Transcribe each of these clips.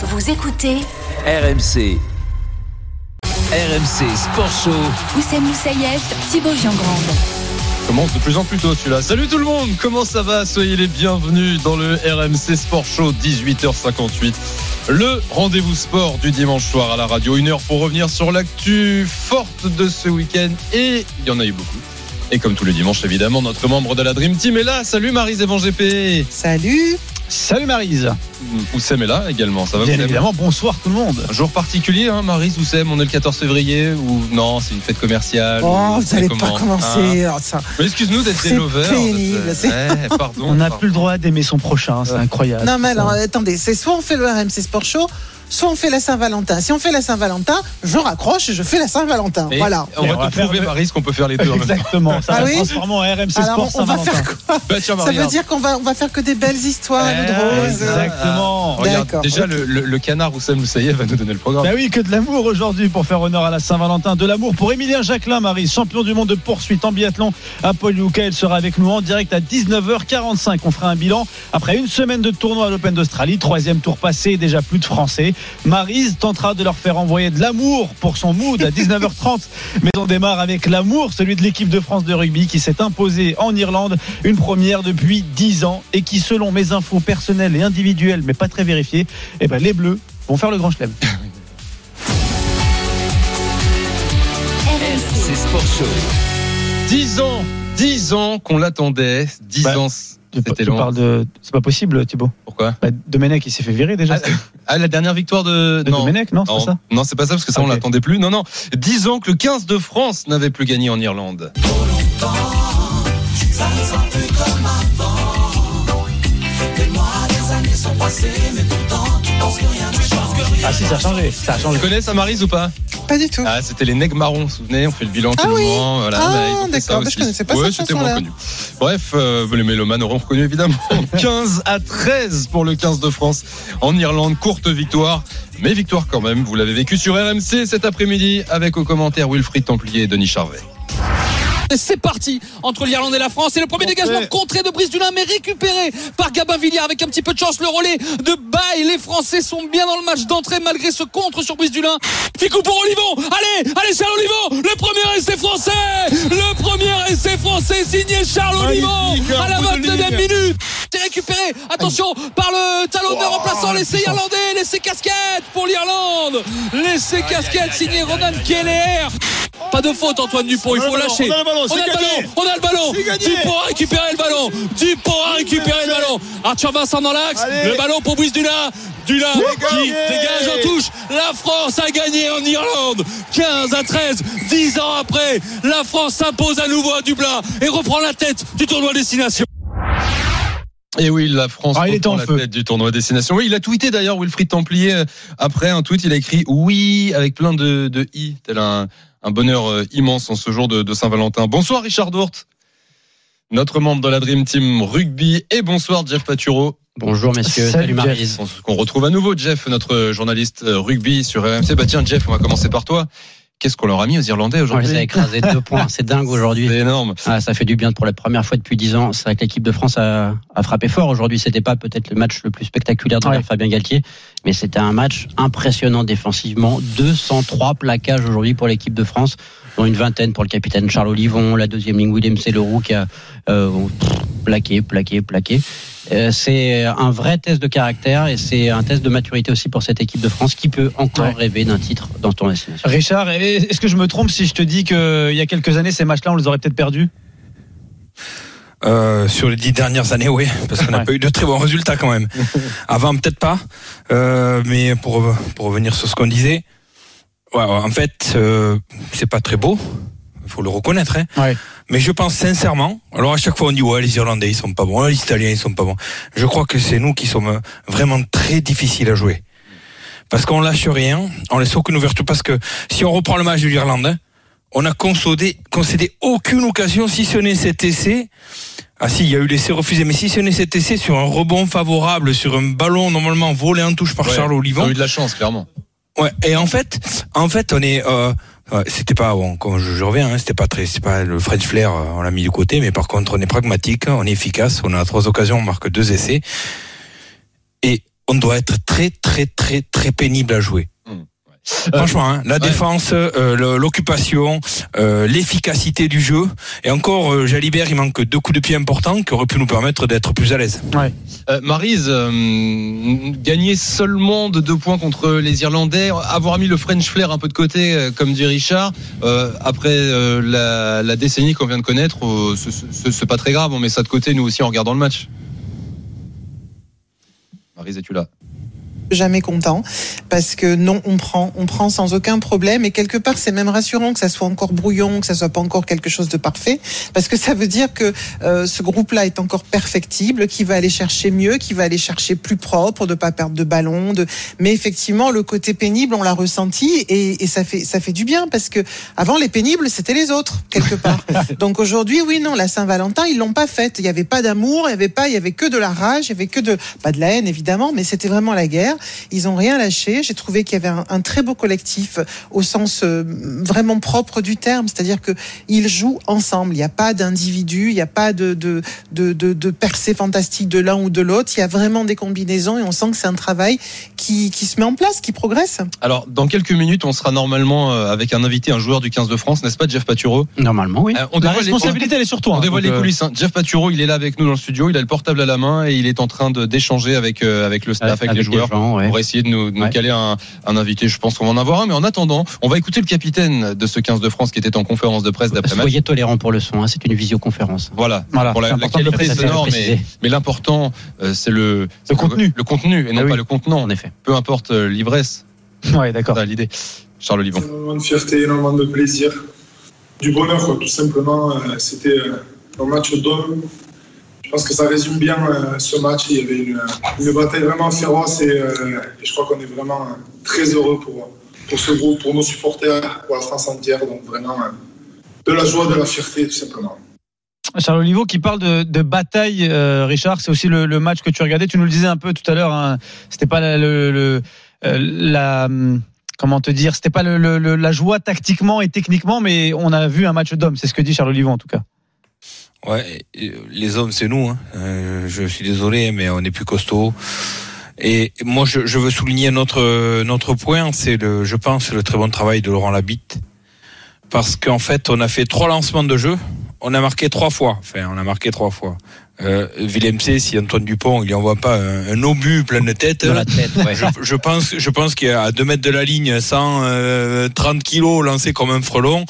Vous écoutez RMC. RMC Sport Show. Oussem Moussaïef, Thibaut Giangrande. commence de plus en plus tôt celui-là. Salut tout le monde, comment ça va? Soyez les bienvenus dans le RMC Sport Show 18h58. Le rendez-vous sport du dimanche soir à la radio. Une heure pour revenir sur l'actu forte de ce week-end. Et il y en a eu beaucoup. Et comme tous les dimanches, évidemment, notre membre de la Dream Team est là. Salut Marise Evan GP. Salut Salut Marise. Oussem est là également. Ça va Bien évidemment, bonsoir tout le monde. Un jour particulier, hein, Marise Oussem, on est le 14 février ou non, c'est une fête commerciale Oh, ou vous n'allez pas commencer. Hein oh, ça. Excuse-nous d'être des C'est lovers. pénible, c'est- Ouais, pardon. On n'a plus le droit d'aimer son prochain, c'est incroyable. Non, mais alors, attendez, c'est soit on fait le RMC Sport Show, soit on fait la Saint-Valentin. Si on fait la Saint-Valentin, je raccroche et je fais la Saint-Valentin. Et Voilà. On va on va te prouver, Marise, qu'on peut faire les deux. en même temps. Exactement, ça Ah va oui transformer en RMC Alors, Sport on va Saint-Valentin. faire quoi Bah, tiens, Ça veut dire qu'on va, on va faire que des belles histoires Eh, de drôles. Exactement. Regarde, D'accord. déjà, le, le- le canard Oussem Moussaïef va nous donner le programme. Bah oui, que de l'amour aujourd'hui pour faire honneur à la Saint-Valentin. De l'amour pour Émilien Jacquelin, Marie, champion du monde de poursuite en biathlon à Poliuca. Il sera avec nous en direct à 19h45. On fera un bilan après une semaine de tournoi à l'Open d'Australie. Troisième tour passé, déjà plus de Français. Marise tentera de leur faire envoyer de l'amour pour son mood à 19h30. Mais on démarre avec l'amour, celui de l'équipe de France de rugby qui s'est imposée en Irlande. Une première depuis 10 ans et qui, selon mes infos personnelles et individuelles, mais pas très vérifiées, eh ben, les Bleus vont faire le grand chelem. RMC Sport Show. 10 ans 10 ans qu'on l'attendait. 10 Bah, ans, Tu, c'était tu long. parles de. C'est pas possible, Thibaut. Pourquoi? Bah, Domenech, il s'est fait virer déjà. ah, ah, la dernière victoire de. de Domenech, non, c'est non, pas ça non, c'est pas ça, parce que ça, on Ok. l'attendait plus. Non, non. 10 ans que le 15 de France n'avait plus gagné en Irlande. Ah si, ça a changé. Ça a Tu connais ça, Marise, ou pas Pas du tout. Ah, c'était les Nègres Marrons, vous vous souvenez On fait le bilan Ah tout le oui. moment. Voilà, Ah, bah, fait d'accord, bah, je connaissais pas ouais, c'était moins connu. Bref, euh, les mélomanes auront reconnu évidemment. 15 à 13 pour le 15 de France en Irlande. Courte victoire, mais victoire quand même. Vous l'avez vécu sur RMC cet après-midi avec au commentaire Wilfried Templier et Denis Charvet. C'est parti entre l'Irlande et la France. Et le premier dégagement contré de Brice Dulin, mais récupéré par Gabin Villiers avec un petit peu de chance. Le relais de Baye. Les Français sont bien dans le match d'entrée malgré ce contre sur Brice Dulin. Ficou pour Olivon. Allez, allez, Charles Olivon. Le premier essai français. Le premier essai français signé Charles Olivon Magnifique, à la un bout de 29e ligne. minute. C'est récupéré. Attention par le talonneur remplaçant l'essai irlandais. L'essai casquette pour l'Irlande. L'essai casquette signé Ronan Keller. Pas de faute Antoine Dupont, il faut lâcher. On a le ballon, On c'est a le ballon, on a le ballon. C'est gagné. Dupont a récupéré le ballon. Dupont a récupéré le ballon. Arthur Vincent dans l'axe. Le ballon pour Brice Dulin. Dulin qui dégage en touche. La France a gagné en Irlande. 15 à 13. 10 ans après, la France s'impose à nouveau à Dublin et reprend la tête du tournoi destination. Et oui, la France Ah, il reprend en la feu. tête du tournoi destination. Oui, il a tweeté d'ailleurs Wilfried Templier euh, après un tweet. Il a écrit oui avec plein de, de i, tel un, un bonheur euh, immense en ce jour de, de Saint-Valentin. Bonsoir Richard Dourt, notre membre de la Dream Team Rugby, et bonsoir Jeff Paturo. Bonjour messieurs, Salut, salut. On- Qu'on retrouve à nouveau Jeff, notre journaliste euh, rugby sur RMC. Bah tiens Jeff, on va commencer par toi. Qu'est-ce qu'on leur a mis aux Irlandais On les a aujourd'hui écrasés de deux points, c'est dingue aujourd'hui. C'est énorme. Ah, ça fait du bien pour la première fois depuis dix ans. C'est vrai que l'équipe de France a, a frappé fort aujourd'hui. C'était pas peut-être le match le plus spectaculaire de Ouais. Fabien Galtier, mais c'était un match impressionnant défensivement. 203 plaquages aujourd'hui pour l'équipe de France, dont une vingtaine pour le capitaine Charles Olivon, la deuxième ligne William Leroux qui a euh, plaqué, plaqué, plaqué. Euh, c'est un vrai test de caractère et c'est un test de maturité aussi pour cette équipe de France qui peut encore Ouais. rêver d'un titre dans ton destination. Richard, est-ce que je me trompe si je te dis qu'il y a quelques années, ces matchs-là, on les aurait peut-être perdus? Euh, sur les dix dernières années, oui, parce qu'on n'a Ouais. pas eu de très bons résultats quand même. Avant, peut-être pas, euh, mais pour pour revenir sur ce qu'on disait, ouais, ouais, en fait, euh, c'est pas très beau, il faut le reconnaître. Hein. Ouais. Mais je pense sincèrement, alors à chaque fois on dit ouais les Irlandais ils sont pas bons, ouais, les Italiens ils sont pas bons. Je crois que c'est nous qui sommes vraiment très difficiles à jouer. Parce qu'on lâche rien, on laisse aucune ouverture. Parce que si on reprend le match de l'Irlande, hein, on a concédé, concédé aucune occasion, si ce n'est cet essai. Ah si, il y a eu l'essai refusé, mais si ce n'est cet essai sur un rebond favorable, sur un ballon normalement volé en touche par Ouais, Charles Ils ont Olivon. eu de la chance, clairement. Ouais, et en fait, en fait, on est, euh, c'était pas, bon, comme je, reviens, hein, c'était pas très, c'est pas le French flair, euh, on l'a mis de côté, mais par contre, on est pragmatique, on est efficace, on a trois occasions, on marque deux essais. Et on doit être très très très très pénible à jouer. Franchement, hein, la ouais. défense, euh, le- l'occupation, euh, l'efficacité du jeu, et encore, euh, Jalibert, il manque deux coups de pied importants qui auraient pu nous permettre d'être plus à l'aise. Euh, Maryse, euh, gagner seulement de deux points contre les Irlandais, avoir mis le French flair un peu de côté, euh, comme dit Richard, euh, après euh, la, la décennie qu'on vient de connaître, euh, ce- c'est pas très grave, on met ça de côté nous aussi en regardant le match. Maryse, es-tu là? Jamais content parce que non, on prend, on prend sans aucun problème et quelque part c'est même rassurant que ça soit encore brouillon, que ça soit pas encore quelque chose de parfait parce que ça veut dire que euh, ce groupe-là est encore perfectible, qui va aller chercher mieux, qui va aller chercher plus propre, de pas perdre de ballon, de mais effectivement le côté pénible on l'a ressenti et, et ça fait ça fait du bien parce que avant les pénibles c'était les autres quelque part. Donc aujourd'hui oui non la Saint-Valentin ils l'ont pas faite, il y avait pas d'amour, il y avait pas il y avait que de la rage, il y avait que de pas de la haine évidemment, mais c'était vraiment la guerre. Ils ont rien lâché. J'ai trouvé qu'il y avait un, un très beau collectif au sens euh, vraiment propre du terme, c'est-à-dire que ils jouent ensemble. Il n'y a pas d'individu, il n'y a pas de de de, de, de percée fantastique de l'un ou de l'autre. Il y a vraiment des combinaisons et on sent que c'est un travail qui qui se met en place, qui progresse. Alors, dans quelques minutes, on sera normalement euh, avec un invité, un joueur du 15 de France, n'est-ce pas, Jeff Paturo Normalement, oui. Euh, on La les- responsabilité, elle est sur toi. On hein, dévoile les euh, coulisses. hein. Jeff Paturo, il est là avec nous dans le studio. Il a le portable à la main et il est en train d'échanger avec euh, avec le staff, avec, les joueurs. gens, ouais. On va essayer de nous, de nous Ouais. caler un, un invité. Je pense qu'on va en avoir un. Mais en attendant, on va écouter le capitaine de ce 15 de France qui était en conférence de presse d'après-match. Soyez tolérants pour le son, hein, c'est une visioconférence. Voilà. Voilà, Pour la, c'est la important de le qualité préciser. sonore, mais, mais l'important, euh, c'est le, contenu. Le contenu et non Ah oui. pas le contenant. En effet. Peu importe euh, l'ivresse. Ouais, d'accord. C'est ça, l'idée. Charles Olivon. Énormément de fierté, énormément de plaisir, du bonheur, quoi, tout simplement. Euh, C'était euh, un match d'homme. Je pense que ça résume bien euh, ce match. Il y avait une, une bataille vraiment féroce et, euh, et je crois qu'on est vraiment euh, très heureux pour, pour ce groupe, pour nos supporters, pour la France entière. Donc vraiment euh, de la joie, de la fierté, tout simplement. Charles Olivo qui parle de, bataille, euh, Richard, c'est aussi le, match que tu regardais. Tu nous le disais un peu tout à l'heure. Hein, c'était pas la, le, euh, hum, comment te dire, c'était pas la joie tactiquement et techniquement, mais on a vu un match d'hommes. C'est ce que dit Charles Olivo en tout cas. Ouais, euh, les hommes, c'est nous. Hein. Euh, je suis désolé, mais on est plus costaud. Et moi, je, je veux souligner notre notre point, c'est le, je pense, le très bon travail de Laurent Labitte, parce qu'en fait, on a fait trois lancements de jeu, on a marqué trois fois. Enfin, on a marqué trois fois. Euh, si Antoine Dupont, il y envoie pas un, un obus plein de tête. Dans la tête, ouais. Je, je pense, je pense qu'à 2 mètres de la ligne, 130 kilos lancé comme un frelon,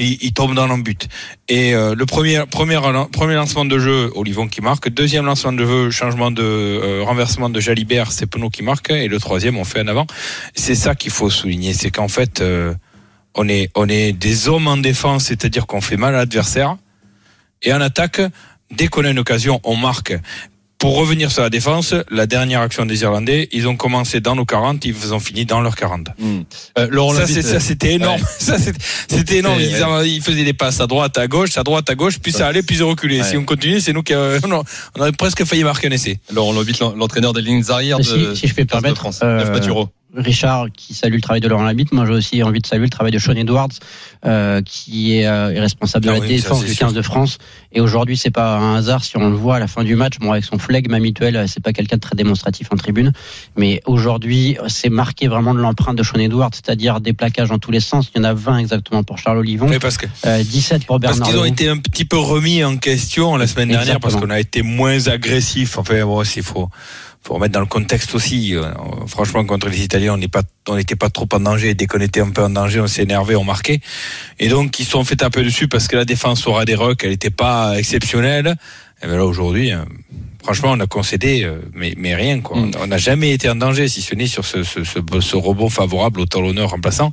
il, tombe dans l'embut. Et euh, le premier lancement de jeu, Olivon qui marque. Deuxième lancement de jeu, changement de euh, renversement de Jalibert, c'est Penaud qui marque. Et le troisième, on fait en avant. C'est ça qu'il faut souligner, c'est qu'en fait, euh, on est, on est des hommes en défense, c'est-à-dire qu'on fait mal à l'adversaire. Et en attaque, dès qu'on a une occasion, on marque. Pour revenir sur la défense, la dernière action des Irlandais, ils ont commencé dans nos 40, ils ont fini dans leurs 40. Euh, Laurent Ça, Labitte, ça, c'était énorme. Ouais. Ça, c'était- énorme. Ils, en- ils faisaient des passes à droite, à gauche, à droite, à gauche, puis ça allait, puis ils reculait. Ouais. Si on continuait, c'est nous qui euh, on aurait presque failli marquer un essai. Laurent l'en- l'entraîneur des lignes arrière de, Si- si je peux du 15 de permettre, France. euh, Jeff Paturo. Richard qui salue le travail de Laurent Labitte. Moi, j'ai aussi envie de saluer le travail de Sean Edwards, euh, qui est, euh, est responsable de Ah la oui, ça, défense c'est du sûr. 15 de France. Et aujourd'hui, c'est pas un hasard si on le voit à la fin du match. Bon, avec son flegme habituel, euh, c'est pas quelqu'un de très démonstratif en tribune. Mais aujourd'hui, c'est marqué vraiment de l'empreinte de Sean Edwards, c'est-à-dire des plaquages dans tous les sens. Il y en a 20 exactement pour Charles Olivon, Oui, parce que euh, 17 pour parce Bernard. qu'ils ont été un petit peu remis en question la semaine dernière parce qu'on a été moins agressif. Enfin, bon, il faut faut remettre dans le contexte aussi. Euh, Franchement, contre les Italiens, on pas, on n'était pas trop en danger. Dès qu'on était un peu en danger, on s'est énervé, on marquait. Et donc, ils sont fait taper dessus parce que la défense aura des rucks, elle n'était pas exceptionnelle. Et ben là, aujourd'hui, euh, franchement, on a concédé, euh, mais, mais rien, quoi. Mm. On n'a jamais été en danger, si ce n'est sur ce, ce, ce, ce rebond favorable au talonneur remplaçant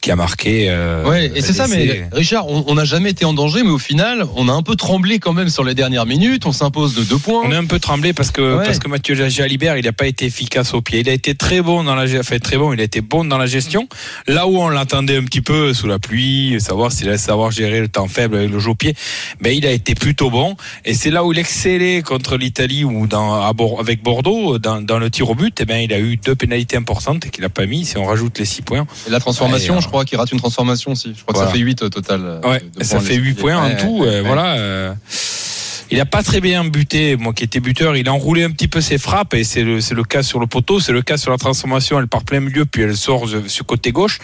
qui a marqué. euh, Ouais, et c'est ça, mais. Richard, on n'a jamais été en danger, mais au final, on a un peu tremblé quand même sur les dernières minutes. On s'impose de deux points. On est un peu tremblé parce que Ouais. parce que Mathieu Jalibert, il n'a pas été efficace au pied. Il a été très bon dans la ge- enfin, très bon. Il a été bon dans la gestion. Là où on l'attendait un petit peu sous la pluie, savoir s'il allait savoir gérer le temps faible avec le jeu au pied, ben il a été plutôt bon. Et c'est là où il excellait contre l'Italie ou dans à avec Bordeaux dans, dans le tir au but. Et ben il a eu deux pénalités importantes qu'il n'a pas mis. Si on rajoute les six points, Et la transformation, Ouais, je crois qu'il rate une transformation aussi. Je crois que ça fait 8 au total. euh, ouais, ça fait 8 laissés. points en tout. euh. Voilà. Il a pas très bien buté. Moi qui étais buteur, il a enroulé un petit peu ses frappes et c'est le, le cas sur le poteau, c'est le cas sur la transformation. Elle part plein milieu puis elle sort sur côté gauche.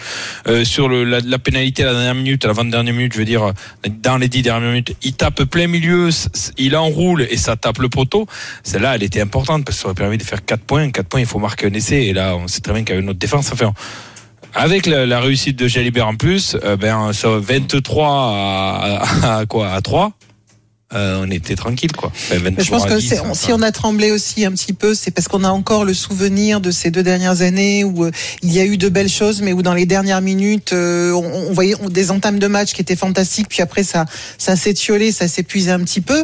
Euh, sur le, la, la pénalité à la dernière minute, à la 20 dernière minute, je veux dire, dans les 10 dernières minutes, il tape plein milieu, il enroule et ça tape le poteau. Celle-là, elle était importante parce que ça aurait permis de faire 4 points. 4 points, il faut marquer un essai et là, on sait très bien qu'avec notre défense, enfin, avec la, réussite de Jalibert en plus, euh, ben, ça, 23 à, à- à quoi, à 3, euh, on était tranquille, quoi. Je pense 23 à que 10, c'est- enfin. si on a tremblé aussi un petit peu, c'est parce qu'on a encore le souvenir de ces deux dernières années où euh, il y a eu de belles choses, mais où dans les dernières minutes, euh, on, on voyait on- des entames de match qui étaient fantastiques, puis après ça, ça s'étiolait, ça s'épuisait un petit peu.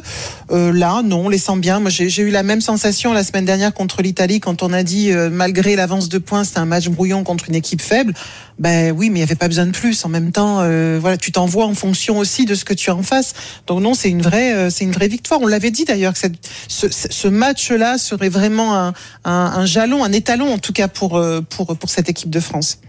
Euh, là, non, on les sent bien. Moi, j'ai eu la même sensation la semaine dernière contre l'Italie quand on a dit, malgré l'avance de points, c'était un match brouillon contre une équipe faible. Ben oui, mais il y avait pas besoin de plus. En même temps, euh, voilà, tu t'envoies en fonction aussi de ce que tu as en face. Donc non, c'est une vraie, euh, c'est une vraie victoire. On l'avait dit d'ailleurs que cette- ce, ce match-là serait vraiment un, un, un jalon, un étalon en tout cas pour euh, pour pour cette équipe de France.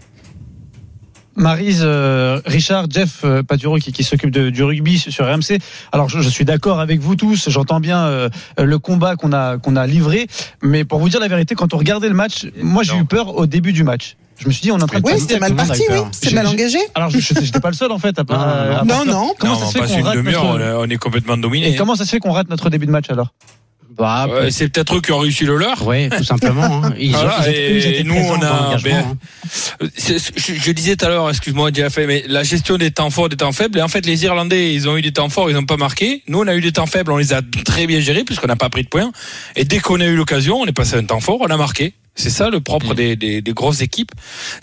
Marise, euh, Richard, Jeff euh, Paturo qui, qui s'occupe de- du rugby sur RMC. Alors je, je suis d'accord avec vous tous, j'entends bien euh, le combat qu'on a qu'on a livré, mais pour vous dire la vérité, quand on regardait le match, moi j'ai eu peur au début du match. Je me suis dit on est en train de Oui, c'était mal parti, oui, c'était mal engagé. Alors je j'étais pas le seul en fait. À, pas- Non, non, non. part- Non. Comment Non, ça on se fait qu'on une rate demi-heure, on notre... est- on est complètement dominé. Et comment ça se fait qu'on rate notre début de match alors? Bah, Ouais, c'est peut-être eux qui ont réussi le leur. Oui, tout simplement. hein. Ils, Voilà, ils étaient- et ils étaient nous, on a- ben, hein. Que Je, je disais tout à l'heure, excuse-moi, Jeff, mais la gestion des temps forts, des temps faibles. Et en fait, les Irlandais, ils ont eu des temps forts, ils n'ont pas marqué. Nous, on a eu des temps faibles, on les a très bien gérés puisqu'on n'a pas pris de points. Et dès qu'on a eu l'occasion, on est passé à un temps fort, on a marqué. C'est ça le propre Mm. des, des, des grosses équipes,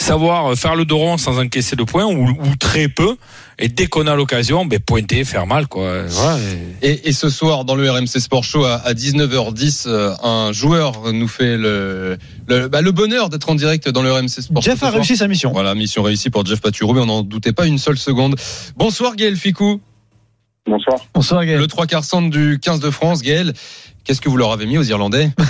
savoir faire le dos rond sans encaisser de points ou, ou très peu. Et dès qu'on a l'occasion, ben pointer, faire mal, quoi. Voilà. Et, et ce soir, dans le RMC Sport Show, à, à 19h10, euh, un joueur nous fait le, le, bah, le bonheur d'être en direct dans le RMC Sport Show. Jeff a soir. réussi sa mission. Voilà, mission réussie pour Jeff Paturo, mais on n'en doutait pas une seule seconde. Bonsoir Gaël Ficou, Bonsoir. Bonsoir Gaël. le trois quarts centre du 15 de France. Gaël, qu'est-ce que vous leur avez mis aux Irlandais?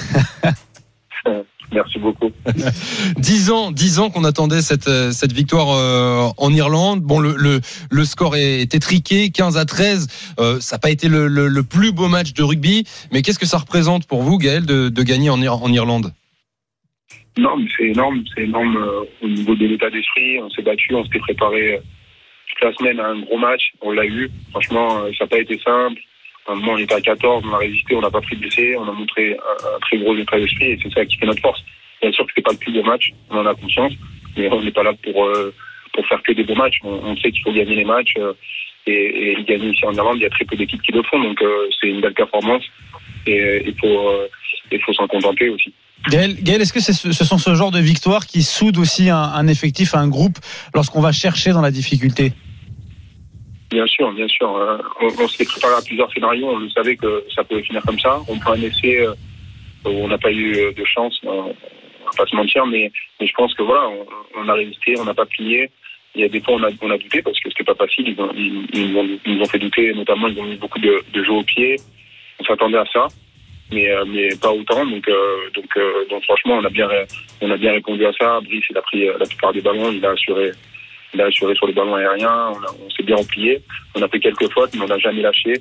Merci beaucoup. Dix ans, dix ans qu'on attendait cette, euh, cette victoire euh, en Irlande. Bon, le, le, le score est étriqué, 15 à 13. Euh, ça n'a pas été le, le, le plus beau match de rugby, mais qu'est-ce que ça représente pour vous, Gaël, de, de gagner en, Ir- en Irlande? Non, mais c'est énorme. C'est énorme euh, au niveau de l'état d'esprit. On s'est battu, on s'était préparé toute la semaine à un gros match. On l'a eu. Franchement, ça n'a pas été simple. Moment, on était à 14, on a résisté, on n'a pas pris de blessés, on a montré un, très gros état d'esprit et c'est ça qui fait notre force. Bien sûr que c'est pas le plus beau match, on en a conscience, mais on n'est pas là pour euh, pour faire que des beaux matchs. On, sait qu'il faut gagner les matchs euh, et, gagner ici en Irlande, il y a très peu d'équipes qui le font, donc euh, c'est une belle performance et il faut faut s'en contenter aussi. Gaël, Gaël, est-ce que ce sont ce genre de victoires qui soudent aussi un, un effectif, un groupe, lorsqu'on va chercher dans la difficulté? Bien sûr, bien sûr. Euh, on s'est préparé à plusieurs scénarios. On savait que ça pouvait finir comme ça. On prend un essai euh, où on n'a pas eu euh, de chance. euh, on va pas se mentir, mais, mais je pense que voilà, on, a résisté, on n'a pas plié. Il y a des fois on a, on a douté parce que c'était pas facile. Ils, ils, nous ont, fait douter, notamment ils ont mis beaucoup de, de au pied. On s'attendait à ça, mais pas autant. Donc franchement on a bien on a bien répondu à ça. Brice il a pris la plupart des ballons, il a assuré il a assuré sur les ballons aériens. On, a- on s'est bien replié. On a fait quelques fautes, mais on n'a jamais lâché.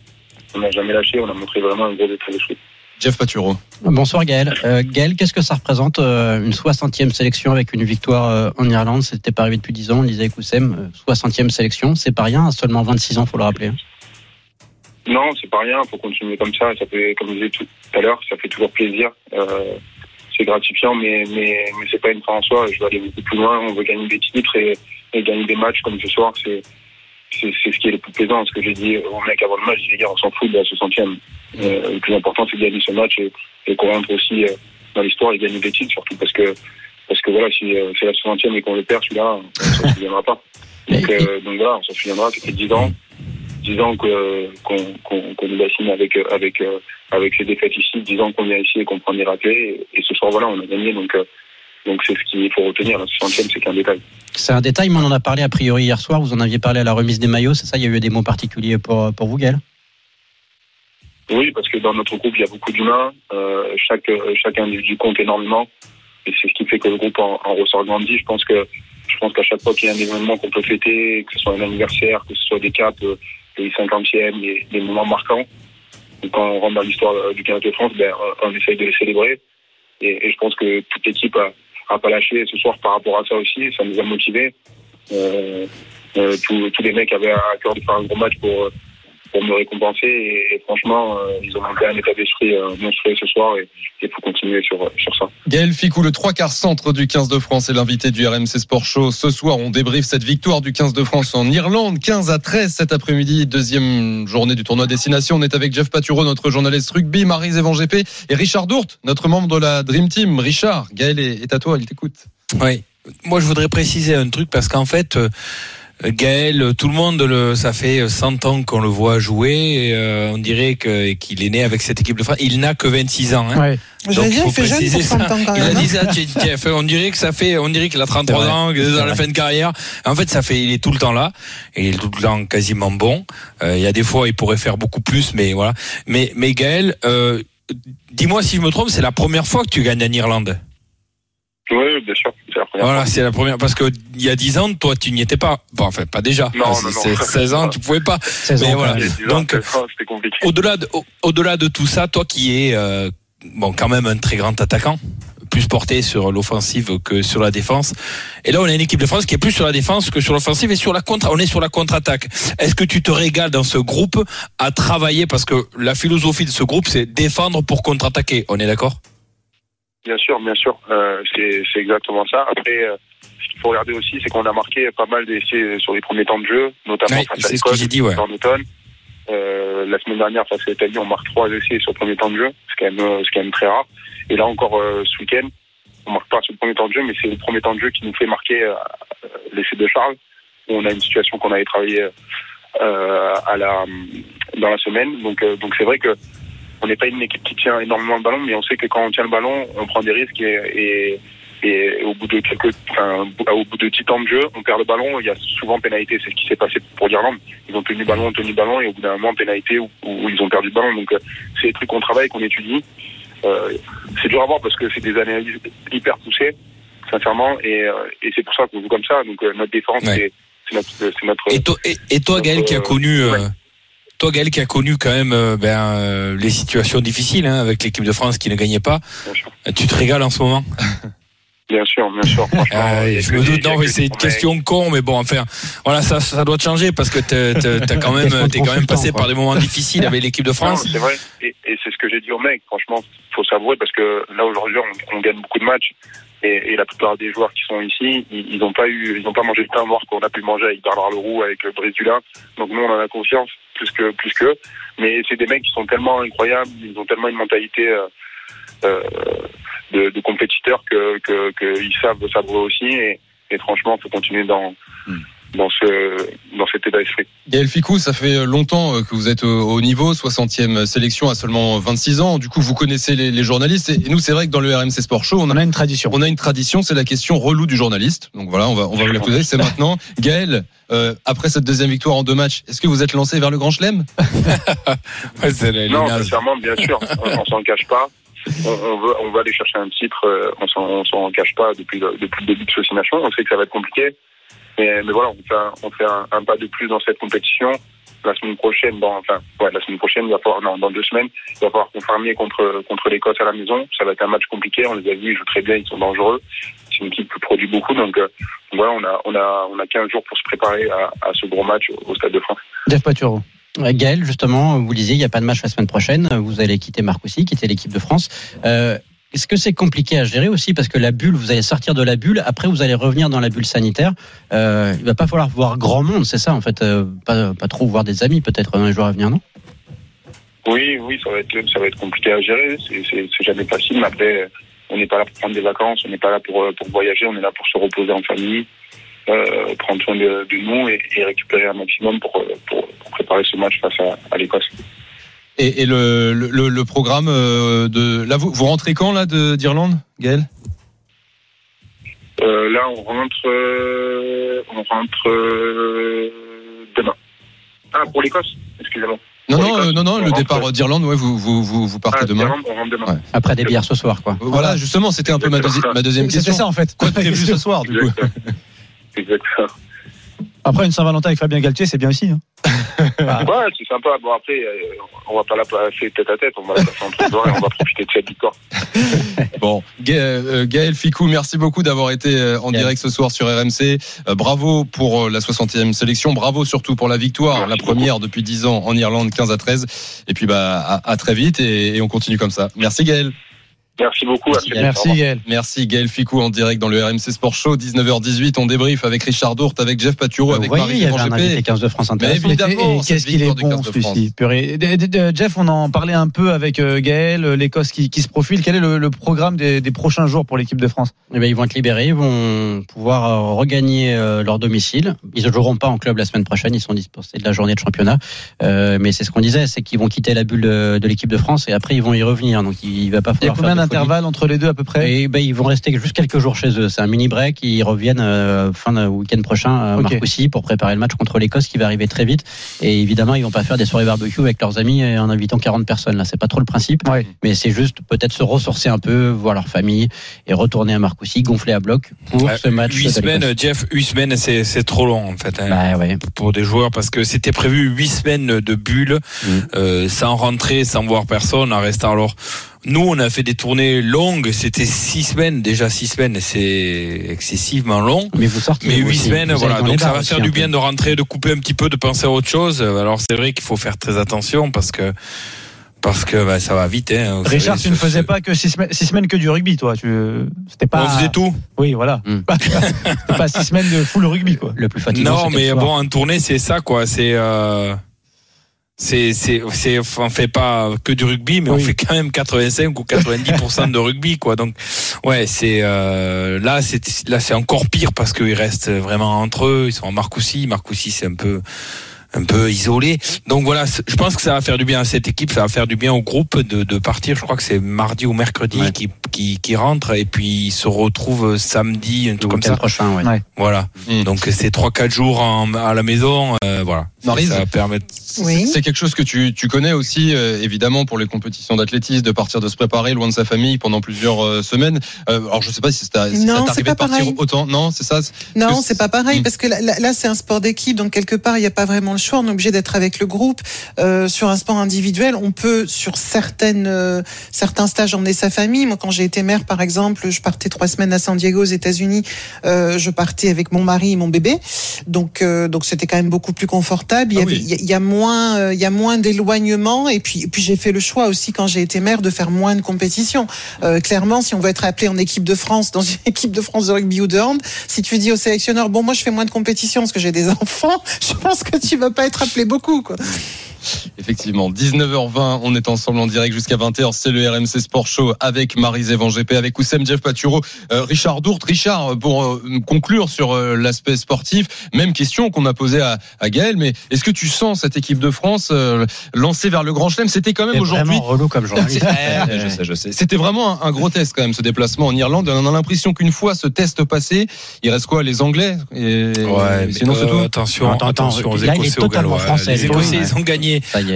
On n'a jamais lâché. On a montré vraiment un gros état d'esprit. Jeff Paturo. Bonsoir Gaël. Euh, Gaël, qu'est-ce que ça représente euh, une 60e sélection avec une victoire euh, en Irlande? C'était pas arrivé depuis 10 ans, on le disait avec Oussem. euh, 60e sélection, c'est pas rien, à seulement 26 ans, faut le rappeler. hein. Non, c'est pas rien. faut continuer comme ça. Ça fait, comme je disais tout à l'heure, ça fait toujours plaisir. Euh, c'est gratifiant, mais mais mais c'est pas une fin en soi. Je veux aller beaucoup plus loin. On veut gagner des titres et, et gagner des matchs comme ce soir. C'est c'est ce qui est le plus plaisant. Ce que j'ai dit au mec avant le match, j'ai dit on s'en fout de la 60e. Euh, le plus important, c'est de gagner ce match et, et qu'on rentre aussi euh, dans l'histoire et gagner des titres, surtout parce que parce que voilà, si euh, c'est la 60e et qu'on le perd, celui-là, on s'en souviendra pas. Donc, euh, donc voilà, on s'en souviendra. Ça fait 10 ans. 10 ans que- qu'on nous bassine avec avec avec ces défaites ici, 10 ans qu'on vient ici et qu'on prend des raclés et, et ce soir voilà on a gagné donc euh, donc c'est ce qu'il faut retenir. La 60e c'est qu'un détail. C'est un détail, mais on en a parlé a priori hier soir. Vous en aviez parlé à la remise des maillots, c'est ça? Il y a eu des mots particuliers pour, pour vous, Gaël? Oui parce que dans notre groupe il y a beaucoup d'humains, euh, chaque euh, chaque individu compte énormément et c'est ce qui fait que le groupe en, en ressort grandi. Je pense que je pense qu'à chaque fois qu'il y a un événement qu'on peut fêter, que ce soit un anniversaire, que ce soit des caps, les 50e, des, des moments marquants, quand on rentre dans l'histoire euh, du 15 de France, ben, on, on essaye de les célébrer. Et, et je pense que toute l'équipe a, pas lâché ce soir par rapport à ça aussi. Ça nous a motivés. Euh, euh, tous, tous les mecs avaient à cœur de faire un gros match pour, pour me récompenser. Et, et franchement, euh, ils ont monté un état d'esprit euh, monstrueux ce soir et il faut continuer sur, sur ça. Gaël Ficou, le trois quarts centre du 15 de France est l'invité du RMC Sport Show. Ce soir, on débriefe cette victoire du 15 de France en Irlande, 15 à 13 cet après-midi, deuxième journée du tournoi Destination. On est avec Jeff Paturo, notre journaliste rugby, Marie Zévan GP et Richard Dourte, notre membre de la Dream Team. Richard, Gaël est est à toi, il t'écoute. Oui. Moi, je voudrais préciser un truc parce qu'en fait, euh, Gaël, tout le monde, le, ça fait 100 ans qu'on le voit jouer. Et, euh, on dirait que- qu'il est né avec cette équipe de France. Il n'a que 26 ans. Hein. Ouais. J'allais Donc, dire, faut il fait jeune préciser pour 100 ça. ans quand Il a même. dit ça, Jeff. On dirait que ça fait, on dirait qu'il a 33 C'est vrai. ans, qu'il est dans la fin de carrière. En fait, ça fait, il est tout le temps là. Et il est tout le temps quasiment bon. Euh, il y a des fois, il pourrait faire beaucoup plus, mais voilà. Mais, mais Gaël, euh, dis-moi si je me trompe, c'est la première fois que tu gagnes en Irlande? Oui, bien sûr. C'est la première Voilà, fois. c'est la première. Parce que il y a 10 ans, toi, tu n'y étais pas. Bon, enfin, pas déjà. Non, non, non. c'est 16 ans, tu pouvais pas. 16 Mais ans, voilà. quand Il y même. a 10 ans, Donc, compliqué. Au-delà de, au- au-delà de tout ça, toi qui es euh, bon quand même un très grand attaquant, plus porté sur l'offensive que sur la défense. Et là, on a une équipe de France qui est plus sur la défense que sur l'offensive et sur la contre. On est sur la contre-attaque. Est-ce que tu te régales dans ce groupe à travailler? Parce que la philosophie de ce groupe, c'est défendre pour contre-attaquer. On est d'accord? Bien sûr, bien sûr. Euh, c'est exactement ça. Après, euh, ce qu'il faut regarder aussi, c'est qu'on a marqué pas mal d'essais sur les premiers temps de jeu, notamment face à ouais. en automne. Euh, la semaine dernière, face à l'Italie, on marque trois essais sur le premier temps de jeu, ce qui est quand même, euh, ce qui est quand même très rare. Et là encore, euh, ce week-end, on marque pas sur le premier temps de jeu, mais c'est le premier temps de jeu qui nous fait marquer euh, l'essai de Charles, où on a une situation qu'on avait travaillé euh, à la, dans la semaine. Donc, donc c'est vrai que on n'est pas une équipe qui tient énormément le ballon, mais on sait que quand on tient le ballon, on prend des risques et, et, et au bout de quelques, enfin, au bout de 10 temps de jeu, on perd le ballon. Il y a souvent pénalité. C'est ce qui s'est passé pour l'Irlande. Ils ont tenu le ballon, ont tenu le ballon, et au bout d'un moment, pénalité où, où ils ont perdu le ballon. Donc, euh, c'est des trucs qu'on travaille, qu'on étudie. Euh, c'est dur à voir parce que c'est des analyses hyper poussées, sincèrement, et, euh, et c'est pour ça qu'on joue comme ça. Donc, euh, notre défense, Ouais. c'est notre, c'est notre. Et toi, et, et toi, Gaël, qui a connu, euh, ouais. Toi, Gaël, qui a connu quand même euh, ben, euh, les situations difficiles hein, avec l'équipe de France qui ne gagnait pas, sûr, tu te régales en ce moment? Bien sûr. Bien sûr franchement, Ah, il je me doute, il non, mais c'est une question con, mais bon, enfin, voilà, ça, ça doit te changer parce que t'as quand même, t'es quand même passé quoi. par des moments difficiles avec l'équipe de France. c'est vrai. Et, et c'est ce que j'ai dit aux mecs. Franchement, faut s'avouer parce que là aujourd'hui, on, on gagne beaucoup de matchs. Et, et la plupart des joueurs qui sont ici, ils n'ont pas eu, ils ont pas mangé le pain noir qu'on a pu manger avec Bernard Leroux, avec Dulin. Donc nous, on en a confiance plus que plus que. Mais c'est des mecs qui sont tellement incroyables, ils ont tellement une mentalité euh, euh, de, de compétiteurs que qu'ils savent aussi. Et, et franchement, faut continuer dans Hmm. Dans ce dans cet état d'esprit. Gaël Ficou, ça fait longtemps euh, que vous êtes au au niveau, 60e sélection à seulement 26 ans. Du coup, vous connaissez les, les journalistes. Et nous, c'est vrai que dans le RMC Sport Show, on On a, une tradition. on a une tradition, c'est la question relou du journaliste. Donc voilà, on va, on va vous la poser. C'est maintenant. Gaël, euh, après cette deuxième victoire en deux matchs, est-ce que vous êtes lancé vers le Grand Chelem? Ouais, Non, sincèrement, bien sûr, on, on s'en cache pas. On, on veut, on va aller chercher un titre. euh, On s'en, on s'en cache pas depuis le, depuis le début de Saucy Nation. On sait que ça va être compliqué, mais, voilà, on fait, un, pas de plus dans cette compétition. La semaine prochaine, enfin, ouais, la semaine prochaine, il va falloir, non, dans deux semaines, il va falloir confirmer contre contre l'Écosse à la maison. Ça va être un match compliqué. On les a vus, ils jouent très bien, ils sont dangereux. C'est une équipe qui produit beaucoup, donc euh, voilà, on a on a on a 15 jours pour se préparer à, ce gros match au, Stade de France. Jeff Paturo. Euh, Gaël, justement, vous disiez, il n'y a pas de match la semaine prochaine. Vous allez quitter Marcoussis, quitter l'équipe de France. Euh, Est-ce que c'est compliqué à gérer aussi parce que la bulle, vous allez sortir de la bulle, après vous allez revenir dans la bulle sanitaire. Euh, il va pas falloir voir grand monde, c'est ça en fait, euh, pas, pas trop voir des amis peut-être dans les jours à venir, non? Oui, oui, ça va être, ça va être compliqué à gérer. C'est, jamais facile. Mais après, on n'est pas là pour prendre des vacances, on n'est pas là pour, euh, pour voyager, on est là pour se reposer en famille, euh, prendre soin de, de nous et, récupérer un maximum pour, pour, préparer ce match face à l'Écosse. Et, et le, le, le programme euh, de là, vous, vous rentrez quand là de- d'Irlande, Gaël? Euh, là, on rentre, euh, on rentre euh, demain. Ah, pour l'Écosse, excusez-moi. Non, non, euh, non, non, on le départ d'Irlande, ouais, vous, vous, vous, vous partez Ah, demain. d'Irlande, on rentre demain. Ouais. Après des bières ce soir, quoi. Voilà, justement, c'était un peu ma, deuxi- ma deuxième C'était question. ça en fait. Quoi de prévu ce soir, du coup? Exact. Après, une Saint-Valentin avec Fabien Galtier, c'est bien aussi. hein. Ouais, c'est sympa. Bon, après, euh, on va pas la passer tête à tête, on va la passer entre doigts et on va profiter de cette victoire. Bon, Ga- euh, Gaël Ficou, merci beaucoup d'avoir été euh, en Gaël. direct ce soir sur RMC. Euh, Bravo pour euh, la 60e sélection, bravo surtout pour la victoire, la première depuis 10 ans en Irlande, 15 à 13. Et puis bah à, à très vite et, et on continue comme ça. Merci Gaël. Merci beaucoup. vite. Au Merci. Gaël. Merci Gaël Ficou en direct dans le RMC Sport Show, 19h18. On débrief avec Richard Dourte, avec Jeff Paturo, avec voyez, Marie il y avait un GP. invité 15 de France Mais intéressant. évidemment, Et cette qu'est-ce qu'il est bon 15 de France. celui-ci. D- d- Jeff, on en parlait un peu avec euh, Gaël, euh, l'Écosse qui, qui se profile. Quel est le, le programme des, des prochains jours pour l'équipe de France? Eh ben, ils vont être libérés, ils vont pouvoir euh, regagner leur domicile. Ils ne joueront pas en club la semaine prochaine, ils sont dispensés de la journée de championnat. Euh, mais c'est ce qu'on disait, c'est qu'ils vont quitter la bulle de, de l'équipe de France et après ils vont y revenir. Donc il, va pas falloir. D'intervalles entre les deux à peu près Et ben, ils vont rester juste quelques jours chez eux. C'est un mini break. Ils reviennent euh, fin de week-end prochain à Ok. Marcoussis pour préparer le match contre l'Écosse qui va arriver très vite. Et évidemment, ils vont pas faire des soirées barbecue avec leurs amis et en invitant 40 personnes. Là, c'est pas trop le principe. Ouais. Mais c'est juste peut-être se ressourcer un peu, voir leur famille et retourner à Marcoussis, gonfler à bloc pour Ouais, ce match. Huit de semaines, l'Écosse. Jeff, huit semaines, c'est c'est trop long en fait. hein, Bah ouais. Pour des joueurs, parce que c'était prévu huit semaines de bulle, Mm. euh, sans rentrer, sans voir personne, en restant alors. Nous, on a fait des tournées longues, c'était six semaines, déjà six semaines, c'est excessivement long. Mais vous sortez. Mais huit semaines, voilà. Donc ça va faire du bien de rentrer, de couper un petit peu, de penser à autre chose. Alors c'est vrai qu'il faut faire très attention parce que parce que bah, ça va vite. Hein, Richard, savez, tu ne faisais pas que six semaines, six semaines que du rugby, toi. Tu, c'était pas. On faisait tout. Oui, voilà. Hmm. C'était pas six semaines de full rugby, quoi. Le plus fatigant. Non, mais bon, en tournée, c'est ça, quoi. C'est, euh, c'est, c'est, c'est, on fait pas que du rugby, mais on fait quand même 85 ou 90% de rugby, quoi. Donc, ouais, c'est, euh, là, c'est, là, c'est encore pire parce qu'ils restent vraiment entre eux. Ils sont en Marcoussis. Marcoussis, c'est un peu, un peu isolé. Donc voilà, je pense que ça va faire du bien à cette équipe, ça va faire du bien au groupe de, de partir. Je crois que c'est mardi ou mercredi Ouais. qui, qui, qui rentre et puis ils se retrouvent samedi, un truc comme ça. prochain, ouais. Ouais. Voilà. Mm. Donc c'est trois quatre jours en- à la maison, euh, voilà. Maryse ça va permettre. Oui. C'est quelque chose que tu, tu connais aussi, euh, évidemment, pour les compétitions d'athlétisme, de partir de se préparer loin de sa famille pendant plusieurs euh, semaines. Euh, alors, je sais pas si, c'est si Non, ça c'est t'arrivait pas de partir pareil. autant. Non, c'est ça. Non, Parce que c'est pas pareil Mm. parce que là, là- là, c'est un sport d'équipe, donc quelque part il n'y a pas vraiment le choix. On est obligé d'être avec le groupe. Euh, sur un sport individuel, on peut sur certaines euh, certains stages emmener sa famille. Moi, quand j'ai été mère, par exemple, je partais trois semaines à San Diego aux États-Unis. Euh, je partais avec mon mari et mon bébé, donc euh, donc c'était quand même beaucoup plus confortable. Il y, Ah avait- oui. il y a- moins euh, il y a moins d'éloignement et puis et puis j'ai fait le choix aussi quand j'ai été mère de faire moins de compétitions. Euh, clairement, si on veut être appelé en équipe de France dans une équipe de France de rugby ou de hand, si tu dis au sélectionneur bon moi je fais moins de compétitions parce que j'ai des enfants, je pense que tu vas pas être appelé beaucoup quoi. Effectivement, 19h20, on est ensemble en direct jusqu'à 20h. C'est le RMC Sport Show avec Marie Van GP, avec Oussem Jeff Paturo, euh, Richard Dourte. Richard, pour euh, conclure sur euh, l'aspect sportif, même question qu'on a posée à, à Gaël, mais est-ce que tu sens cette équipe de France euh, lancée vers le Grand Chelem? C'était quand même aujourd'hui. vraiment relou comme journaliste. Je sais, je sais. C'était vraiment un, un gros test quand même ce déplacement en Irlande. On a l'impression qu'une fois ce test passé, il reste quoi Les Anglais? Et, Ouais, mais Sinon c'est euh, tout. attention, attends, attention aux Écossais, aux totalement Gallois. français, Les. Écossais, ils ont gagné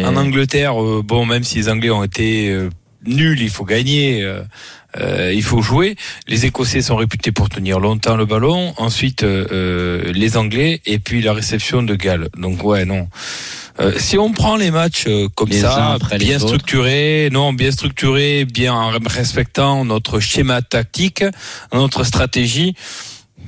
En Angleterre. euh, bon, même si les Anglais ont été euh, nuls, il faut gagner. euh, il faut jouer. Les Écossais sont réputés pour tenir longtemps le ballon. Ensuite, euh, les Anglais et puis la réception de Galles. Donc ouais, non. Euh, si on prend les matchs comme Les ça, bien structurés, non, bien structurés, bien en respectant notre schéma tactique, notre stratégie,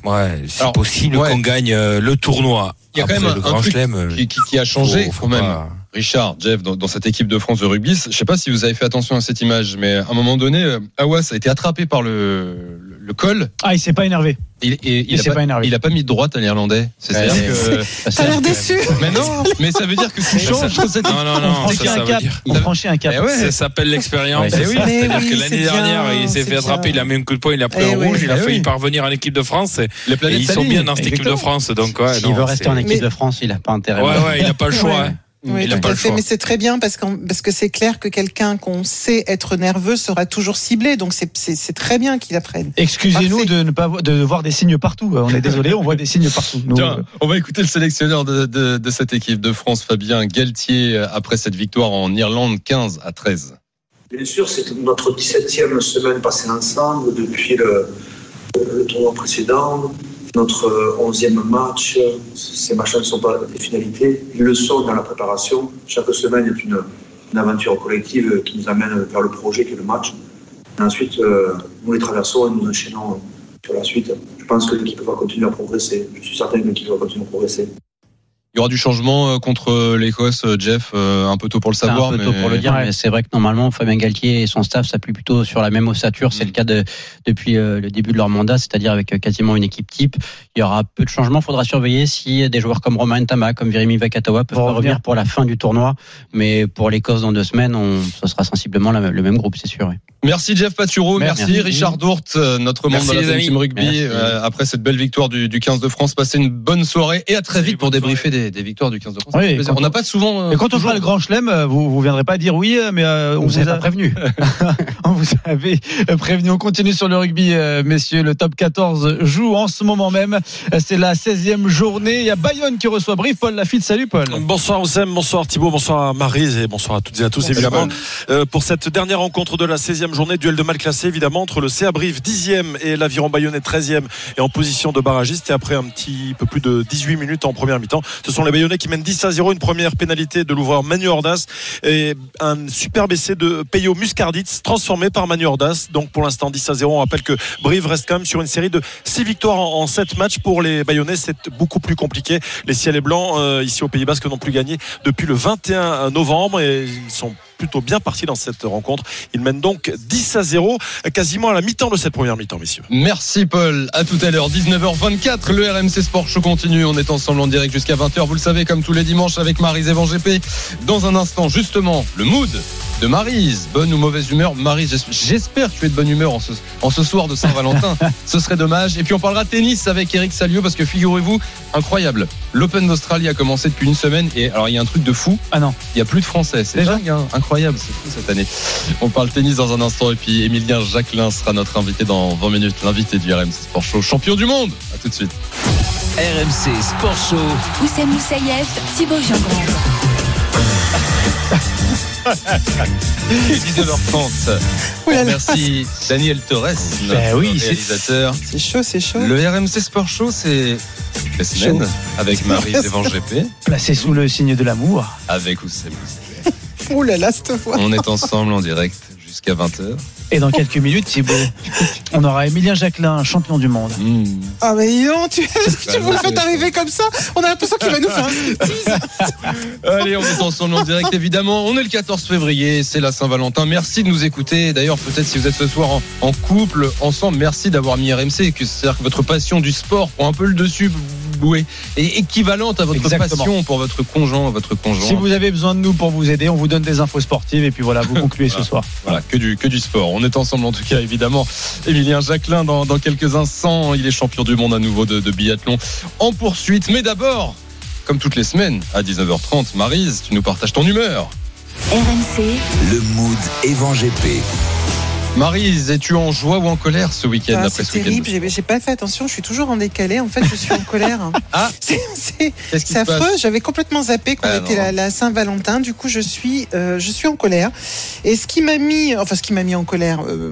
ouais, c'est possible ouais. qu'on gagne le tournoi. Il y a quand même un Grand truc qui, qui- qui a changé faut- faut quand même. pas- Richard, Jeff, dans, dans cette équipe de France de rugby, je sais pas si vous avez fait attention à cette image, mais à un moment donné, euh, Awas a été attrapé par le, le, le col. Ah, il s'est pas énervé. Il, il, Il a s'est pas énervé. il a pas mis de droite à l'Irlandais. C'est-à-dire Ouais, que. T'as l'air déçu. Mais non, mais ça veut dire que tu changes cette Non, non, On non, franchit ça, un ça veut cap. dire. On franchit un cap. Eh ouais. Ça s'appelle l'expérience. Ouais, c'est oui. ça. Mais C'est-à-dire oui, que c'est l'année dernière, bien, il s'est c'est fait attraper, il a mis un coup de poing, il a pris Eh un oui. rouge, il a Eh failli parvenir en équipe de France. Et, ils sont bien dans cette équipe de. France. Donc, ouais, S'il veut rester c'est- en équipe de France, il n'a pas intérêt. Ouais, ouais, il n'a pas le choix. Hein. Oui, il tout pas à le fait, choix. mais c'est très bien parce, que c'est clair que quelqu'un qu'on sait être nerveux sera toujours ciblé, donc c'est- très bien qu'il apprenne. Excusez-nous de ne pas de voir des signes partout. On est désolé, on voit des signes partout. Nous, Tiens, euh, on va écouter le sélectionneur de, de, de cette équipe de France, Fabien Galtier, après cette victoire en Irlande 15 à 13. Bien sûr, c'est notre 17e semaine passée ensemble depuis le, le tournoi précédent. Notre euh, onzième match. Ces matchs ne sont pas des finalités, ils le sont dans la préparation. Chaque semaine est une, aventure collective qui nous amène vers le projet qui est le match. Ensuite, euh, nous les traversons et nous enchaînons sur la suite. Je pense que l'équipe va continuer à progresser. Je suis certain que l'équipe va continuer à progresser. Il y aura du changement euh, contre l'Écosse, euh, Jeff, euh, un peu tôt pour le savoir. un peu mais... tôt pour le dire, mais c'est vrai que normalement, Fabien Galtier et son staff s'appuient plutôt sur la même ossature. C'est Mm. le cas de, depuis euh, le début de leur mandat, c'est-à-dire avec euh, quasiment une équipe type. Il y aura peu de changements. Il faudra surveiller si des joueurs comme Romain Tama, comme Virimi Vakatawa peuvent revenir. revenir pour la fin du tournoi. Mais pour l'Écosse dans deux semaines, on, ce sera sensiblement la- le même groupe, c'est sûr. Merci Jeff Paturo, merci, Merci. Richard Dourte, euh, notre membre de la. Team Rugby. Euh, après cette belle victoire du, du 15 de France, passez une bonne soirée et à très vite pour débriefer des, des victoires du 15 de France. Oui, on n'a pas souvent. euh, Et quand on fera le grand chelem, euh, vous vous viendrez pas dire oui, euh, mais euh, on, On vous a prévenu. on vous avait prévenu. On continue sur le rugby, euh, messieurs. Le top 14 joue en ce moment même. C'est la 16e journée. Il y a Bayonne qui reçoit Brive. Paul Lafitte, salut Paul. Bonsoir Oussem, bonsoir Thibaut, bonsoir Marise et bonsoir à toutes et à tous Bonsoir. évidemment. Euh, pour cette dernière rencontre de la 16e journée, duel de mal classé évidemment entre le CA Brive 10e et l'Aviron Bayonnais 13e et en position de barragiste et après un petit peu plus de 18 minutes en première mi-temps, ce sont les Bayonnais qui mènent 10 à 0, une première pénalité de l'ouvreur Manu Ordas et un superbe essai de Peyo Muscarditz transformé par Manu Ordas. Donc pour l'instant 10 à 0, on rappelle que Brive reste quand même sur une série de 6 victoires en, en 7 matchs pour les Bayonnais, c'est beaucoup plus compliqué. Les ciels et blancs euh, ici au Pays Basque n'ont plus gagné depuis le 21 novembre et ils sont plutôt bien partis dans cette rencontre. Ils mènent donc 10 à 0, quasiment à la mi-temps de cette première mi-temps, messieurs. Merci Paul. À tout à l'heure, 19h24. Le RMC Sport Show continue. On est ensemble en direct jusqu'à 20h. Vous le savez, comme tous les dimanches avec Marise Evan GP. Dans un instant, justement, le mood de Marise. Bonne ou mauvaise humeur? Marise, j'es- j'espère que tu es de bonne humeur en ce, en ce soir de Saint-Valentin. ce serait dommage. Et puis on parlera tennis avec Eric Salio parce que figurez-vous, incroyable. L'Open d'Australie a commencé depuis une semaine. Et alors, il y a un truc de fou. Ah non. Il n'y a plus de Français. C'est Déjà dingue, hein. incroyable. C'est fou cette année. On parle tennis dans un instant. Et puis Emilien Jacquelin sera notre invité dans 20 minutes. L'invité du RMC Sport Show, champion du monde. À tout de suite. RMC Sport Show. Oussem Moussaïef, Thibaut Jean-Grand. 19h30. Ouh là là. Merci Daniel Torres, notre Ben oui, c'est- réalisateur. C'est chaud, c'est chaud. Le RMC Sport Show, c'est la semaine avec Marie Evan GP, Placé sous le signe de l'amour. avec Oussem. Ouh là là, cette voix. On est ensemble en direct jusqu'à 20h. Et dans quelques minutes, Thibaut, on aura Emilien Jacquelin, champion du monde. Ah, mais non, tu, tu vous le faites arriver comme ça. On a l'impression qu'il va nous faire un. Allez, on est ensemble en direct évidemment. On est le 14 février, c'est la Saint-Valentin. Merci de nous écouter. D'ailleurs, peut-être si vous êtes ce soir en, en couple, ensemble, merci d'avoir mis RMC. que C'est-à-dire que votre passion du sport prend un peu le dessus. Oui, et équivalente à votre Exactement. passion pour votre conjoint, votre conjoint. Si vous avez besoin de nous pour vous aider, on vous donne des infos sportives et puis voilà, vous concluez ce soir. Voilà, que du, que du sport. On est ensemble en tout cas, évidemment. Emilien Jacquelin, dans, dans quelques instants, il est champion du monde à nouveau de, de biathlon en poursuite. Mais d'abord, comme toutes les semaines, à 19h30, Marise, tu nous partages ton humeur. RMC, Le mood Evan GP. Marise, es-tu en joie ou en colère ce week-end Ah, après c'est ce week-end terrible, j'ai j'ai pas fait attention, je suis toujours en décalé. En fait, je suis en colère. Ah. c'est passe affreux. J'avais complètement zappé qu'on Ah, était la, la Saint-Valentin. Du coup, je suis, euh, je suis en colère. Et ce qui m'a mis, enfin, ce qui m'a mis en colère, euh,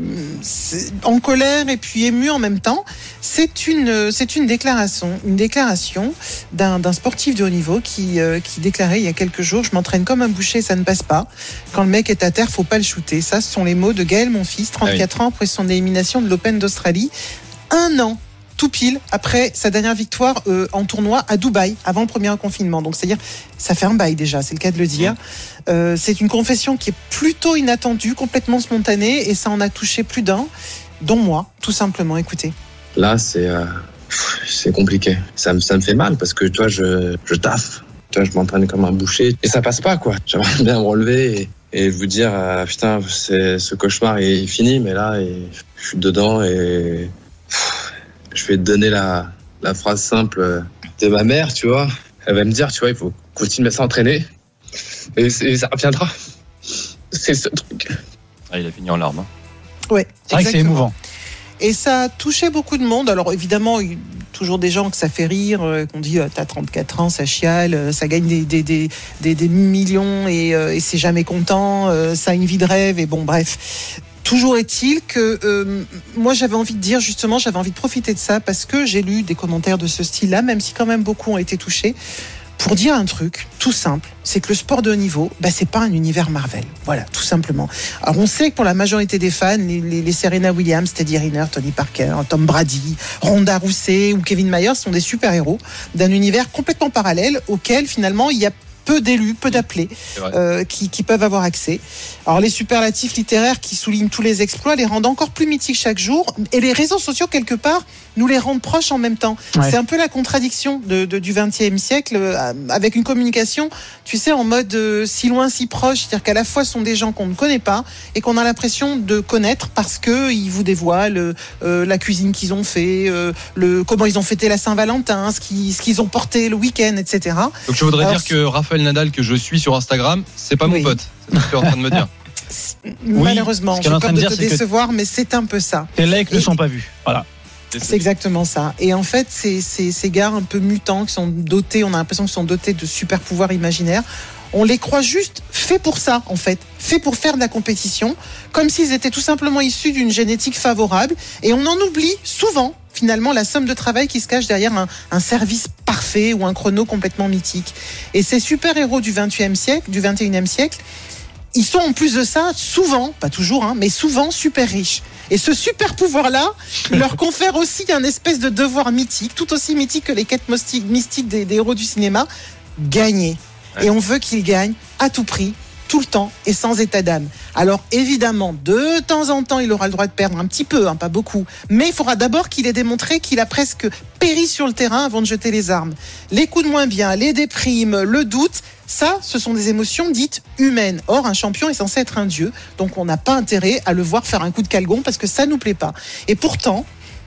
en colère et puis ému en même temps, c'est une, c'est une déclaration, une déclaration d'un d'un sportif de haut niveau qui, euh, qui déclarait il y a quelques jours, je m'entraîne comme un boucher, ça ne passe pas. Quand le mec est à terre, faut pas le shooter. Ça, ce sont les mots de Gaël, mon fils, 34 ans après son élimination de l'Open d'Australie. Un an tout pile après sa dernière victoire euh, en tournoi à Dubaï, avant le premier confinement. Donc, c'est-à-dire, ça fait un bail déjà, c'est le cas de le dire. Euh, c'est une confession qui est plutôt inattendue, complètement spontanée, et ça en a touché plus d'un, dont moi, tout simplement. Écoutez. Là, c'est euh, c'est compliqué. Ça me, ça me fait mal parce que tu vois, je, je taffe. Tu vois, je m'entraîne comme un boucher et ça passe pas, quoi. J'aimerais bien me relever et, et vous dire, euh, putain, c'est, ce cauchemar est fini, mais là, et, je suis dedans et pff, je vais te donner la, la phrase simple de ma mère, tu vois. Elle va me dire, tu vois, il faut continuer à s'entraîner et, ça reviendra. C'est ce truc. Ah, il a fini en larmes. hein. Ouais, C'est vrai que c'est émouvant. Et ça a touché beaucoup de monde. Alors évidemment, il y a toujours des gens que ça fait rire, euh, qu'on dit euh, t'as 34 ans, ça chiale, euh, ça gagne des, des, des, des, millions et, et c'est jamais content, ça a une vie de rêve et bon bref. Toujours est-il que euh, moi j'avais envie de dire justement, j'avais envie de profiter de ça parce que j'ai lu des commentaires de ce style-là, même si quand même beaucoup ont été touchés, pour dire un truc tout simple, c'est que le sport de haut niveau, bah, c'est pas un univers Marvel. Voilà, tout simplement. Alors on sait que pour la majorité des fans, les, les- les Serena Williams, Teddy Riner, Tony Parker, Tom Brady, Ronda Rousey ou Kevin Myers sont des super-héros d'un univers complètement parallèle auquel finalement il y a peu d'élus, peu d'appelés euh, qui, qui peuvent avoir accès. Alors les superlatifs littéraires qui soulignent tous les exploits les rendent encore plus mythiques chaque jour et les réseaux sociaux quelque part nous les rendent proches en même temps. Ouais. C'est un peu la contradiction de, de- du XXe siècle euh, avec une communication, tu sais, en mode euh, si loin si proche, c'est-à-dire qu'à la fois ce sont des gens qu'on ne connaît pas et qu'on a l'impression de connaître parce que ils vous dévoilent euh, la cuisine qu'ils ont fait, euh, le comment ils ont fêté la Saint-Valentin, ce qu'ils ce qu'ils ont porté le week-end, etc. Donc je voudrais Alors, dire que Raphaël Nadal que je suis sur Instagram, c'est pas mon Oui. pote. C'est ce que tu es en train de me dire. Malheureusement, ce j'ai peur de de dire, te décevoir, mais c'est un peu ça. Tes likes ne sont pas vus. Voilà. C'est exactement ça. Et en fait, ces, ces, ces gars un peu mutants qui sont dotés, on a l'impression qu'ils sont dotés de super pouvoirs imaginaires. On les croit juste faits pour ça, en fait, faits pour faire de la compétition, comme s'ils étaient tout simplement issus d'une génétique favorable. Et on en oublie souvent, finalement, la somme de travail qui se cache derrière un, un service parfait ou un chrono complètement mythique. Et ces super-héros du 20e siècle, du 21e siècle, ils sont en plus de ça souvent, pas toujours, hein, mais souvent super riches. Et ce super pouvoir-là leur confère aussi un espèce de devoir mythique, tout aussi mythique que les quêtes mystiques, des héros du cinéma, gagner. Et on veut qu'ils gagnent à tout prix, tout le temps et sans état d'âme. Alors évidemment, de temps en temps, il aura le droit de perdre un petit peu, hein, pas beaucoup. Mais il faudra d'abord qu'il ait démontré qu'il a presque péri sur le terrain avant de jeter les armes. Les coups de moins bien, les déprimes, le doute, ça, ce sont des émotions dites humaines. Or, un champion est censé être un dieu, donc on n'a pas intérêt à le voir faire un coup de calgon parce que ça nous plaît pas. Et pourtant,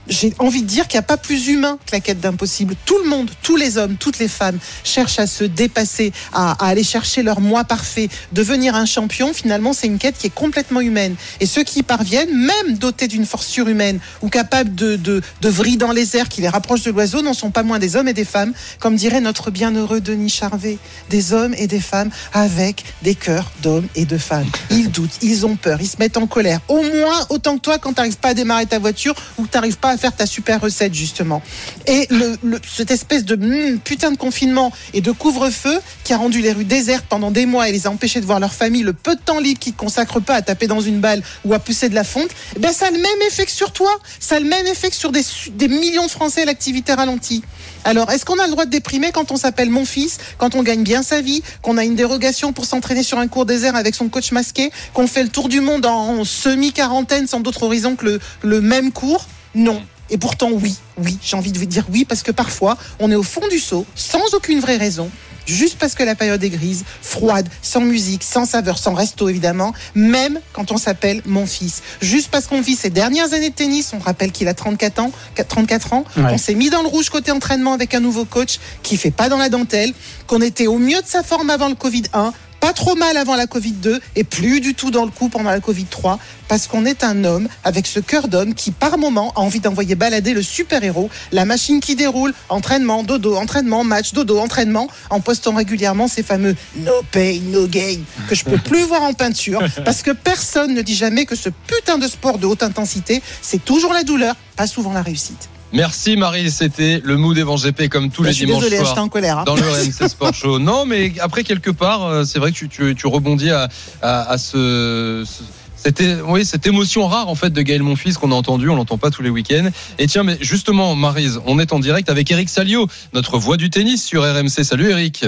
j'ai envie de dire qu'il n'y a pas plus humain que la quête d'impossible. Tout le monde, tous les hommes, toutes les femmes cherchent à se dépasser, à, aller chercher leur moi parfait, devenir un champion. Finalement, c'est une quête qui est complètement humaine. Et ceux qui y parviennent, même dotés d'une force surhumaine ou capables de, de, de vriller dans les airs qui les rapprochent de l'oiseau, n'en sont pas moins des hommes et des femmes, comme dirait notre bienheureux Denis Charvet. Des hommes et des femmes avec des cœurs d'hommes et de femmes. Ils doutent, ils ont peur, ils se mettent en colère. Au moins autant que toi quand tu n'arrives pas à démarrer ta voiture ou que tu n'arrives pas à faire ta super recette, justement. Et cette espèce de hmm, putain de confinement et de couvre-feu qui a rendu les rues désertes pendant des mois et les a empêchés de voir leur famille, le peu de temps libre qu'ils ne consacrent pas à taper dans une balle ou à pousser de la fonte, eh ben ça a le même effet que sur toi. Ça a le même effet que sur des, millions de Français l'activité ralentie. Alors, est-ce qu'on a le droit de déprimer quand on s'appelle mon fils, quand on gagne bien sa vie, qu'on a une dérogation pour s'entraîner sur un cours désert avec son coach masqué, qu'on fait le tour du monde en semi-quarantaine sans d'autre horizon que le, le même cours? Non. Et pourtant, oui, oui, j'ai envie de vous dire oui, parce que parfois, on est au fond du seau, sans aucune vraie raison, juste parce que la période est grise, froide, sans musique, sans saveur, sans resto évidemment, même quand on s'appelle mon fils. Juste parce qu'on vit ses dernières années de tennis, on rappelle qu'il a 34 ans, 34 ans, Ouais. on s'est mis dans le rouge côté entraînement avec un nouveau coach qui fait pas dans la dentelle, qu'on était au mieux de sa forme avant le Covid 1, pas trop mal avant la Covid 2 et plus du tout dans le coup pendant la Covid 3 parce qu'on est un homme avec ce cœur d'homme qui par moment a envie d'envoyer balader le super-héros, la machine qui déroule, entraînement, dodo, entraînement, match, dodo, entraînement, en postant régulièrement ces fameux no pain, no gain que je peux plus voir en peinture parce que personne ne dit jamais que ce putain de sport de haute intensité, c'est toujours la douleur, pas souvent la réussite. Merci Marie, c'était le mood Evan GP comme tous Bah, les je suis dimanches désolée, soirs. j'étais en colère. hein. Dans le RMC Sport Show. Non, mais après, quelque part, euh, c'est vrai que tu, tu, tu rebondis à, à, à ce. ce- é- oui, cette émotion rare en fait de Gaël Monfils qu'on a entendu, on l'entend pas tous les week-ends. Et tiens, mais justement, Marise, on est en direct avec Eric Salio, notre voix du tennis sur RMC. Salut Eric.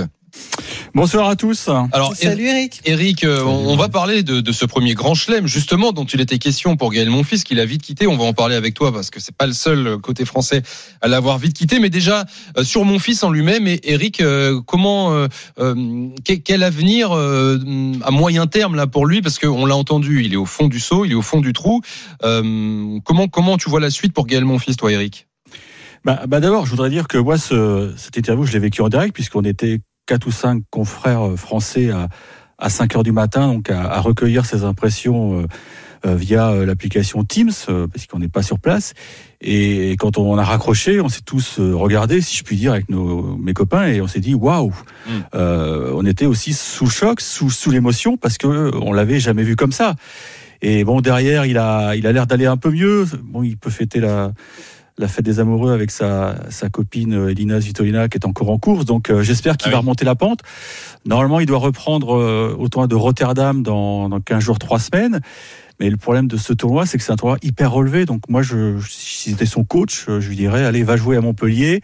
Bonsoir à tous. Alors, Salut Eric. Eric, euh, on, on va parler de, de ce premier grand chelem, justement, dont il était question pour Gaël Monfils, qu'il a vite quitté. On va en parler avec toi parce que c'est pas le seul côté français à l'avoir vite quitté. Mais déjà, euh, sur Monfils en lui-même, et Eric, euh, comment, euh, euh, quel, quel avenir euh, à moyen terme là pour lui? Parce qu'on l'a entendu, il est au fond du seau, il est au fond du trou. Euh, comment, comment tu vois la suite pour Gaël Monfils, toi, Eric Bah, bah d'abord, je voudrais dire que moi, ce, cette interview, je l'ai vécue en direct puisqu'on était quatre ou cinq confrères euh, français à, à 5 heures du matin, donc à, à recueillir ces impressions euh, euh, via l'application Teams, parce qu'on n'est pas sur place. Et, quand on a raccroché, on s'est tous regardés, si je puis dire, avec nos, mes copains, et on s'est dit waouh, Euh, on était aussi sous le choc, sous, sous l'émotion, parce que on l'avait jamais vu comme ça. Et bon, derrière, il a, il a l'air d'aller un peu mieux. Bon, il peut fêter la, la fête des amoureux avec sa, sa copine euh, Elina Svitolina qui est encore en course. Donc euh, j'espère qu'il Ah va remonter la pente. Normalement, il doit reprendre euh, au tournoi de Rotterdam dans, dans 15 jours, 3 semaines. Mais le problème de ce tournoi, c'est que c'est un tournoi hyper relevé. Donc moi, je, si c'était son coach, euh, je lui dirais, allez, va jouer à Montpellier.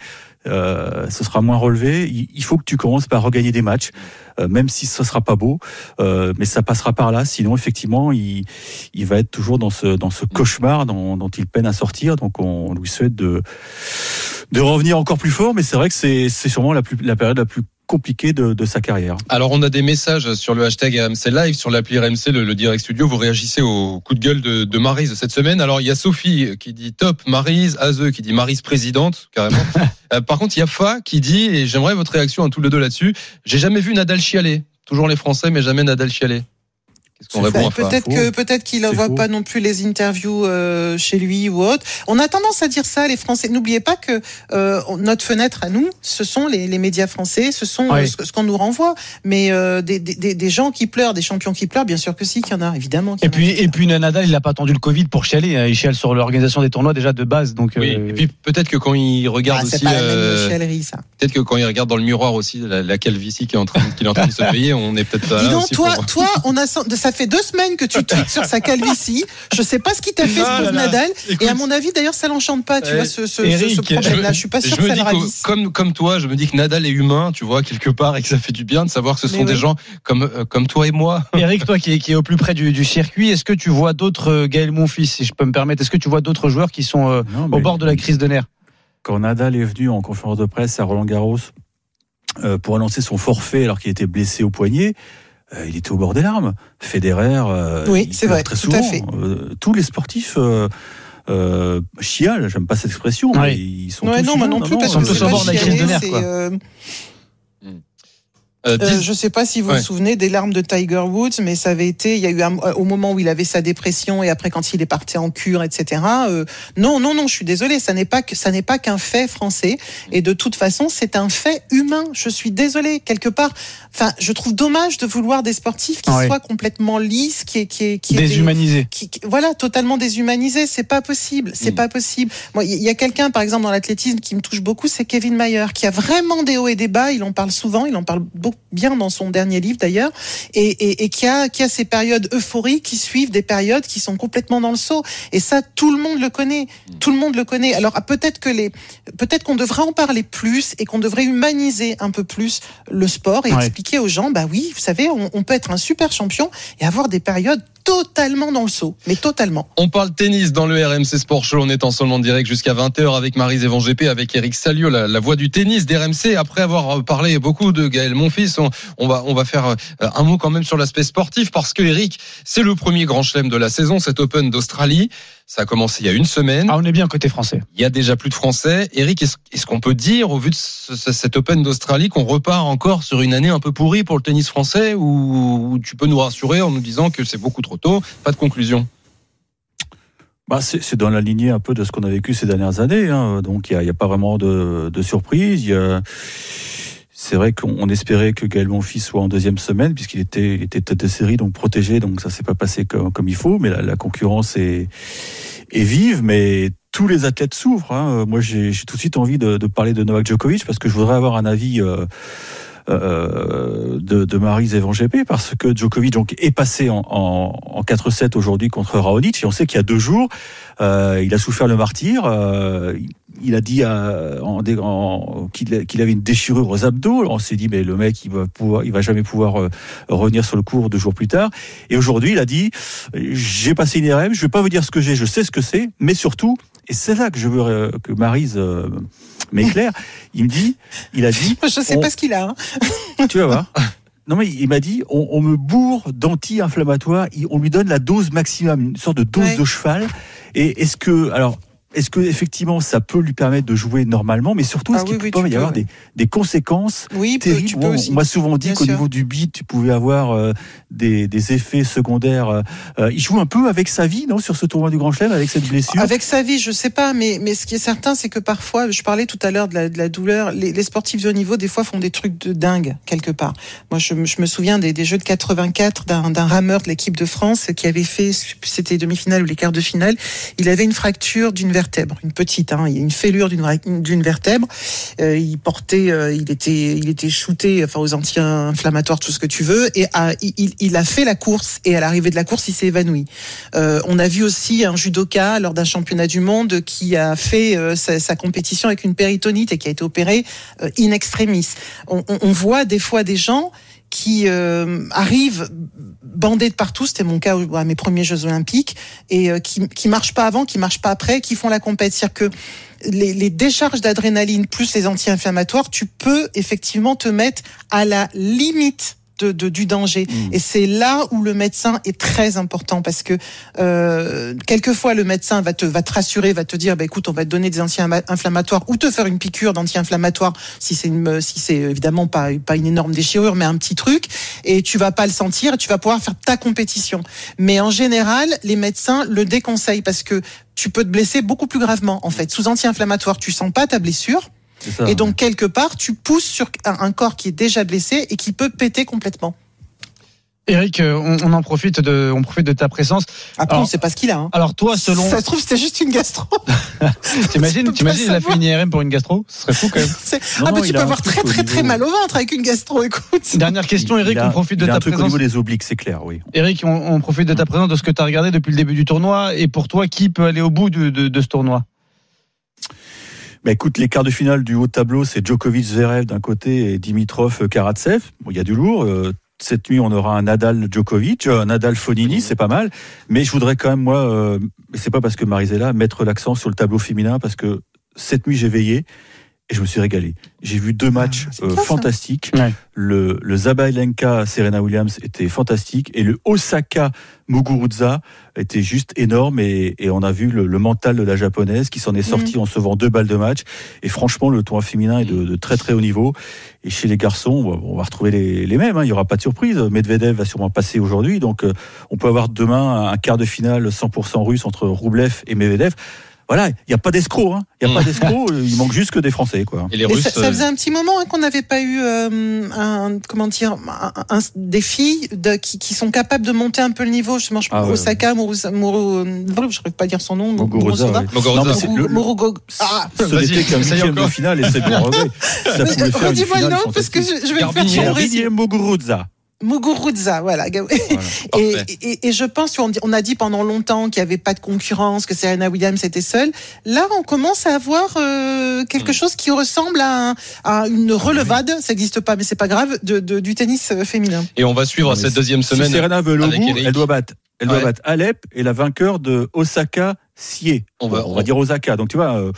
Euh, ce sera moins relevé. Il, faut que tu commences par regagner des matchs, euh, même si ce sera pas beau, euh, mais ça passera par là. Sinon, effectivement, il, il va être toujours dans ce dans ce cauchemar dont, dont il peine à sortir. Donc, on lui souhaite de de revenir encore plus fort. Mais c'est vrai que c'est c'est sûrement la plus la période la plus compliquée de, de sa carrière. Alors, on a des messages sur le hashtag RMC Live, sur l'appli RMC, le, le Direct Studio. Vous réagissez au coup de gueule de, de Marise cette semaine. Alors, il y a Sophie qui dit top Marise, Azeux qui dit Marise présidente, carrément. Euh, par contre, il y a Fa qui dit, et j'aimerais votre réaction à tous les deux là-dessus, j'ai jamais vu Nadal chialer. Toujours les Français, mais jamais Nadal chialer. Peut-être que peut-être qu'il voit faux. pas non plus les interviews euh, chez lui ou autre. On a tendance à dire ça, les Français. N'oubliez pas que euh, notre fenêtre à nous, ce sont les, les médias français, ce sont Oui. euh, ce, ce qu'on nous renvoie. Mais euh, des, des, des gens qui pleurent, des champions qui pleurent, bien sûr que si, qu'il y en a, évidemment. Et y puis, et puis Nadal, il n'a pas attendu le Covid pour chialer. hein. Il chiale sur l'organisation des tournois déjà de base. Donc, Oui, euh, et puis peut-être que quand il regarde Ah, aussi, euh, peut-être que quand il regarde dans le miroir aussi la, la calvitie qui est en train, qu'il est en train de se payer, on est peut-être pas Dis donc, toi, pour- toi, on a, sen- ça fait deux semaines que tu tweets sur sa calvitie. Je sais pas ce qui t'a fait, ce pauvre. Nadal. Écoute. Et à mon avis, d'ailleurs, ça l'enchante pas, tu Eh, vois, ce, ce, ce- Eric, ce problème-là. Je suis pas sûr je que me ça dis le ravisse. comme comme toi, je me dis que Nadal est humain, tu vois, quelque part, et que ça fait du bien de savoir que ce Mais sont des oui. gens comme euh, comme toi et moi. Eric, toi qui es, qui est au plus près du, du circuit, est-ce que tu vois d'autres euh, Gaël Monfils, si je peux me permettre, est-ce que tu vois d'autres joueurs qui sont euh, Non, au bord de la crise de nerfs? Quand Nadal est venu en conférence de presse à Roland Garros euh, pour annoncer son forfait alors qu'il était blessé au poignet, euh, il était au bord des larmes. Federer, euh, Oui, c'est vrai, très tout à souvent. fait. Euh, tous les sportifs euh, euh, chialent, j'aime pas cette expression, mais Oui. ils sont Ouais, tous non, moi non plus, parce sont que tous c'est au bord de la crise de nerfs, quoi. Euh, Euh, Euh, je sais pas si vous Ouais. vous souvenez des larmes de Tiger Woods, mais ça avait été, il y a eu un- au moment où il avait sa dépression et après quand il est parti en cure, etc. euh, non, non, non, je suis désolée, ça n'est pas que ça n'est pas qu'un fait français et de toute façon c'est un fait humain. Je suis désolée quelque part. Enfin, je trouve dommage de vouloir des sportifs qui Ah soient complètement lisses, qui est qui est qui Déshumanisés. qui, qui- voilà, totalement déshumanisé. C'est pas possible. C'est Mm. pas possible. Moi, il y a quelqu'un, par exemple, dans l'athlétisme qui me touche beaucoup, c'est Kevin Mayer, qui a vraiment des hauts et des bas. Il en parle souvent. Il en parle beaucoup, bien dans son dernier livre, d'ailleurs. Et, et, et qui a, qui a ces périodes euphoriques qui suivent des périodes qui sont complètement dans le saut. Et ça, tout le monde le connaît. Tout le monde le connaît. Alors, ah, peut-être que les, peut-être qu'on devrait en parler plus et qu'on devrait humaniser un peu plus le sport et Ouais. expliquer aux gens, bah oui, vous savez, on, on peut être un super champion et avoir des périodes totalement dans le saut, mais totalement. On parle tennis dans le RMC Sport Show. On est en direct jusqu'à 20h avec Marise Evan GP, avec Eric Salio, la, la voix du tennis d'RMC. Après avoir parlé beaucoup de Gaël Monfils, on, on va, on va faire euh, un mot quand même sur l'aspect sportif parce que Eric, c'est le premier grand chelem de la saison, cet Open d'Australie. Ça a commencé il y a une semaine. Ah, on est bien côté français. Il y a déjà plus de Français. Eric, est-ce qu'on peut dire, au vu de ce- ce- cet Open d'Australie, qu'on repart encore sur une année un peu pourrie pour le tennis français ou tu peux nous rassurer en nous disant que c'est beaucoup trop tôt Pas de conclusion? Bah, c'est c'est dans la lignée un peu de ce qu'on a vécu ces dernières années. hein. Donc, il n'y a, y a pas vraiment de, de surprise. Il y a- C'est vrai qu'on on espérait que Gaël Monfils soit en deuxième semaine, puisqu'il était, il était tête de série, donc protégé. Donc, ça s'est pas passé comme, comme il faut. Mais la, la concurrence est, est vive. Mais tous les athlètes souffrent. hein. Moi, j'ai j'ai tout de suite envie de, de parler de Novak Djokovic, parce que je voudrais avoir un avis. euh, euh, de, de Marie parce que Djokovic donc, est passé en, en, en 4-7 aujourd'hui contre Raonic et on sait qu'il y a deux jours euh, il a souffert le martyr euh, il a dit qu'il avait une déchirure aux abdos on s'est dit mais le mec il va va jamais pouvoir revenir sur le cours deux jours plus tard et aujourd'hui il a dit j'ai passé une IRM je vais pas vous dire ce que j'ai je sais ce que c'est mais surtout et c'est là que je veux que Marise euh, m'éclaire il me dit il a dit Je sais on- pas ce qu'il a. hein. tu vas voir. Non mais il m'a dit, on, on me bourre d'anti-inflammatoires, on lui donne la dose maximum, une sorte de dose Ouais. de cheval. Et est-ce que, alors, est-ce que effectivement ça peut lui permettre de jouer normalement, mais surtout Ah est-ce qu'il oui, peut oui, pas tu y peux, avoir ouais. des, des conséquences Oui, terribles? peux. On m'a souvent dit qu'au niveau du beat, tu pouvais avoir euh, des, des effets secondaires. euh, euh, il joue un peu avec sa vie, non, sur ce tournoi du Grand Chelem, avec cette blessure? Avec sa vie, je sais pas, mais, mais ce qui est certain, c'est que parfois, je parlais tout à l'heure de la, de la douleur, les, les sportifs de haut niveau, des fois, font des trucs de dingue, quelque part. Moi, je, me- je me souviens des, des Jeux de 84 d'un rameur de l'équipe de France qui avait fait, c'était les demi-finales ou les quarts de finale, il avait une fracture d'une une petite, hein, une fêlure d'une vertèbre. Euh, il portait, euh, il était, il était shooté, enfin aux anti-inflammatoires, tout ce que tu veux, et il, a fait la course. Et à l'arrivée de la course, il s'est évanoui. Euh, on a vu aussi un judoka lors d'un championnat du monde qui a fait sa, compétition avec une péritonite et qui a été opéré in extremis. On voit des fois des gens qui euh, arrivent bandés de partout, c'était mon cas à mes premiers Jeux Olympiques, et euh, qui qui marchent pas avant, qui marchent pas après, qui font la compète. C'est-à-dire que les, les décharges d'adrénaline plus les anti-inflammatoires, tu peux effectivement te mettre à la limite de, de- du danger. Et c'est là où le médecin est très important parce que euh, quelquefois le médecin va te va te rassurer, va te dire bah écoute on va te donner des anti-inflammatoires ou te faire une piqûre d'anti-inflammatoire si c'est si c'est évidemment pas pas une énorme déchirure mais un petit truc et tu vas pas le sentir et tu vas pouvoir faire ta compétition. Mais en général les médecins le déconseillent parce que tu peux te blesser beaucoup plus gravement en fait. Sous anti-inflammatoire tu sens pas ta blessure. Ça, Et donc, quelque part, tu pousses sur un corps qui est déjà blessé et qui peut péter complètement. Eric, euh, on, on en profite de, on profite de ta présence. Après, Alors- on sait pas ce qu'il a. hein. Alors toi, selon, Ça se trouve, c'était juste une gastro. t'imagines, t'imagines, il a fait une IRM pour une gastro, ce serait fou quand même. Non, ah, non, mais tu peux avoir très, très, très mal au ventre avec une gastro, écoute. Dernière question, Eric, Il a- on profite de ta un truc au présence. niveau des obliques, c'est clair, oui. Eric, on, on profite de ta présence, de ce que tu as regardé depuis le début du tournoi. Et pour toi, qui peut aller au bout de, de- de ce tournoi? Bah écoute, les quarts de finale du haut tableau, c'est Djokovic Zverev d'un côté et Dimitrov Karatsev. Bon, il y a du lourd. Euh, Cette nuit, on aura un Nadal Djokovic, euh, un Nadal Fonini, c'est pas mal. Mais je voudrais quand même, moi, euh, c'est pas parce que Marisela, mettre l'accent sur le tableau féminin parce que cette nuit, j'ai veillé et je me suis régalé. J'ai vu deux matchs euh, ça. fantastiques. Ouais. Le, le Zabalenka Serena Williams était fantastique et le Osaka Muguruza était juste énorme et, et on a vu le, le mental de la japonaise qui s'en est sorti en se vend deux balles de match et franchement le tournoi féminin est de, de très très haut niveau et chez les garçons on va, on va retrouver les, les mêmes hein. il y aura pas de surprise Medvedev va sûrement passer aujourd'hui donc euh, on peut avoir demain un quart de finale 100% russe entre Roublev et Medvedev voilà, il n'y a pas d'escrocs, hein. il n'y a pas d'escrocs, il manque juste que des Français. Quoi. Et les Russes. ça, ça euh, faisait un petit moment hein, qu'on n'avait pas eu euh, un, comment dire, un, un- des filles de, qui, qui sont capables de monter un peu le niveau. Je Ah ouais, Osaka, Muruza- Muru, je n'arrive pas à dire son nom. Muguruza, le- le- Ah, ce n'était qu'un huitième de finale et c'est regret. Ça mais pouvait faire une redis-moi le finale nom parce que je, je vais le faire Garbinier. Muguruza. Voilà. et, Parfait. et, et je pense qu'on a dit pendant longtemps qu'il n'y avait pas de concurrence, que Serena Williams était seule. Là, on commence à avoir euh, quelque chose qui ressemble à, un- à une relevade. Ça n'existe pas, mais c'est pas grave, de, de- du tennis euh, féminin. Et on va suivre cette deuxième semaine. Si Serena veut le bout, elle doit battre. Elle doit Ouais. battre Alep et la vainqueur de Osaka Sie. On va- on va dire Osaka. Donc tu vois, euh,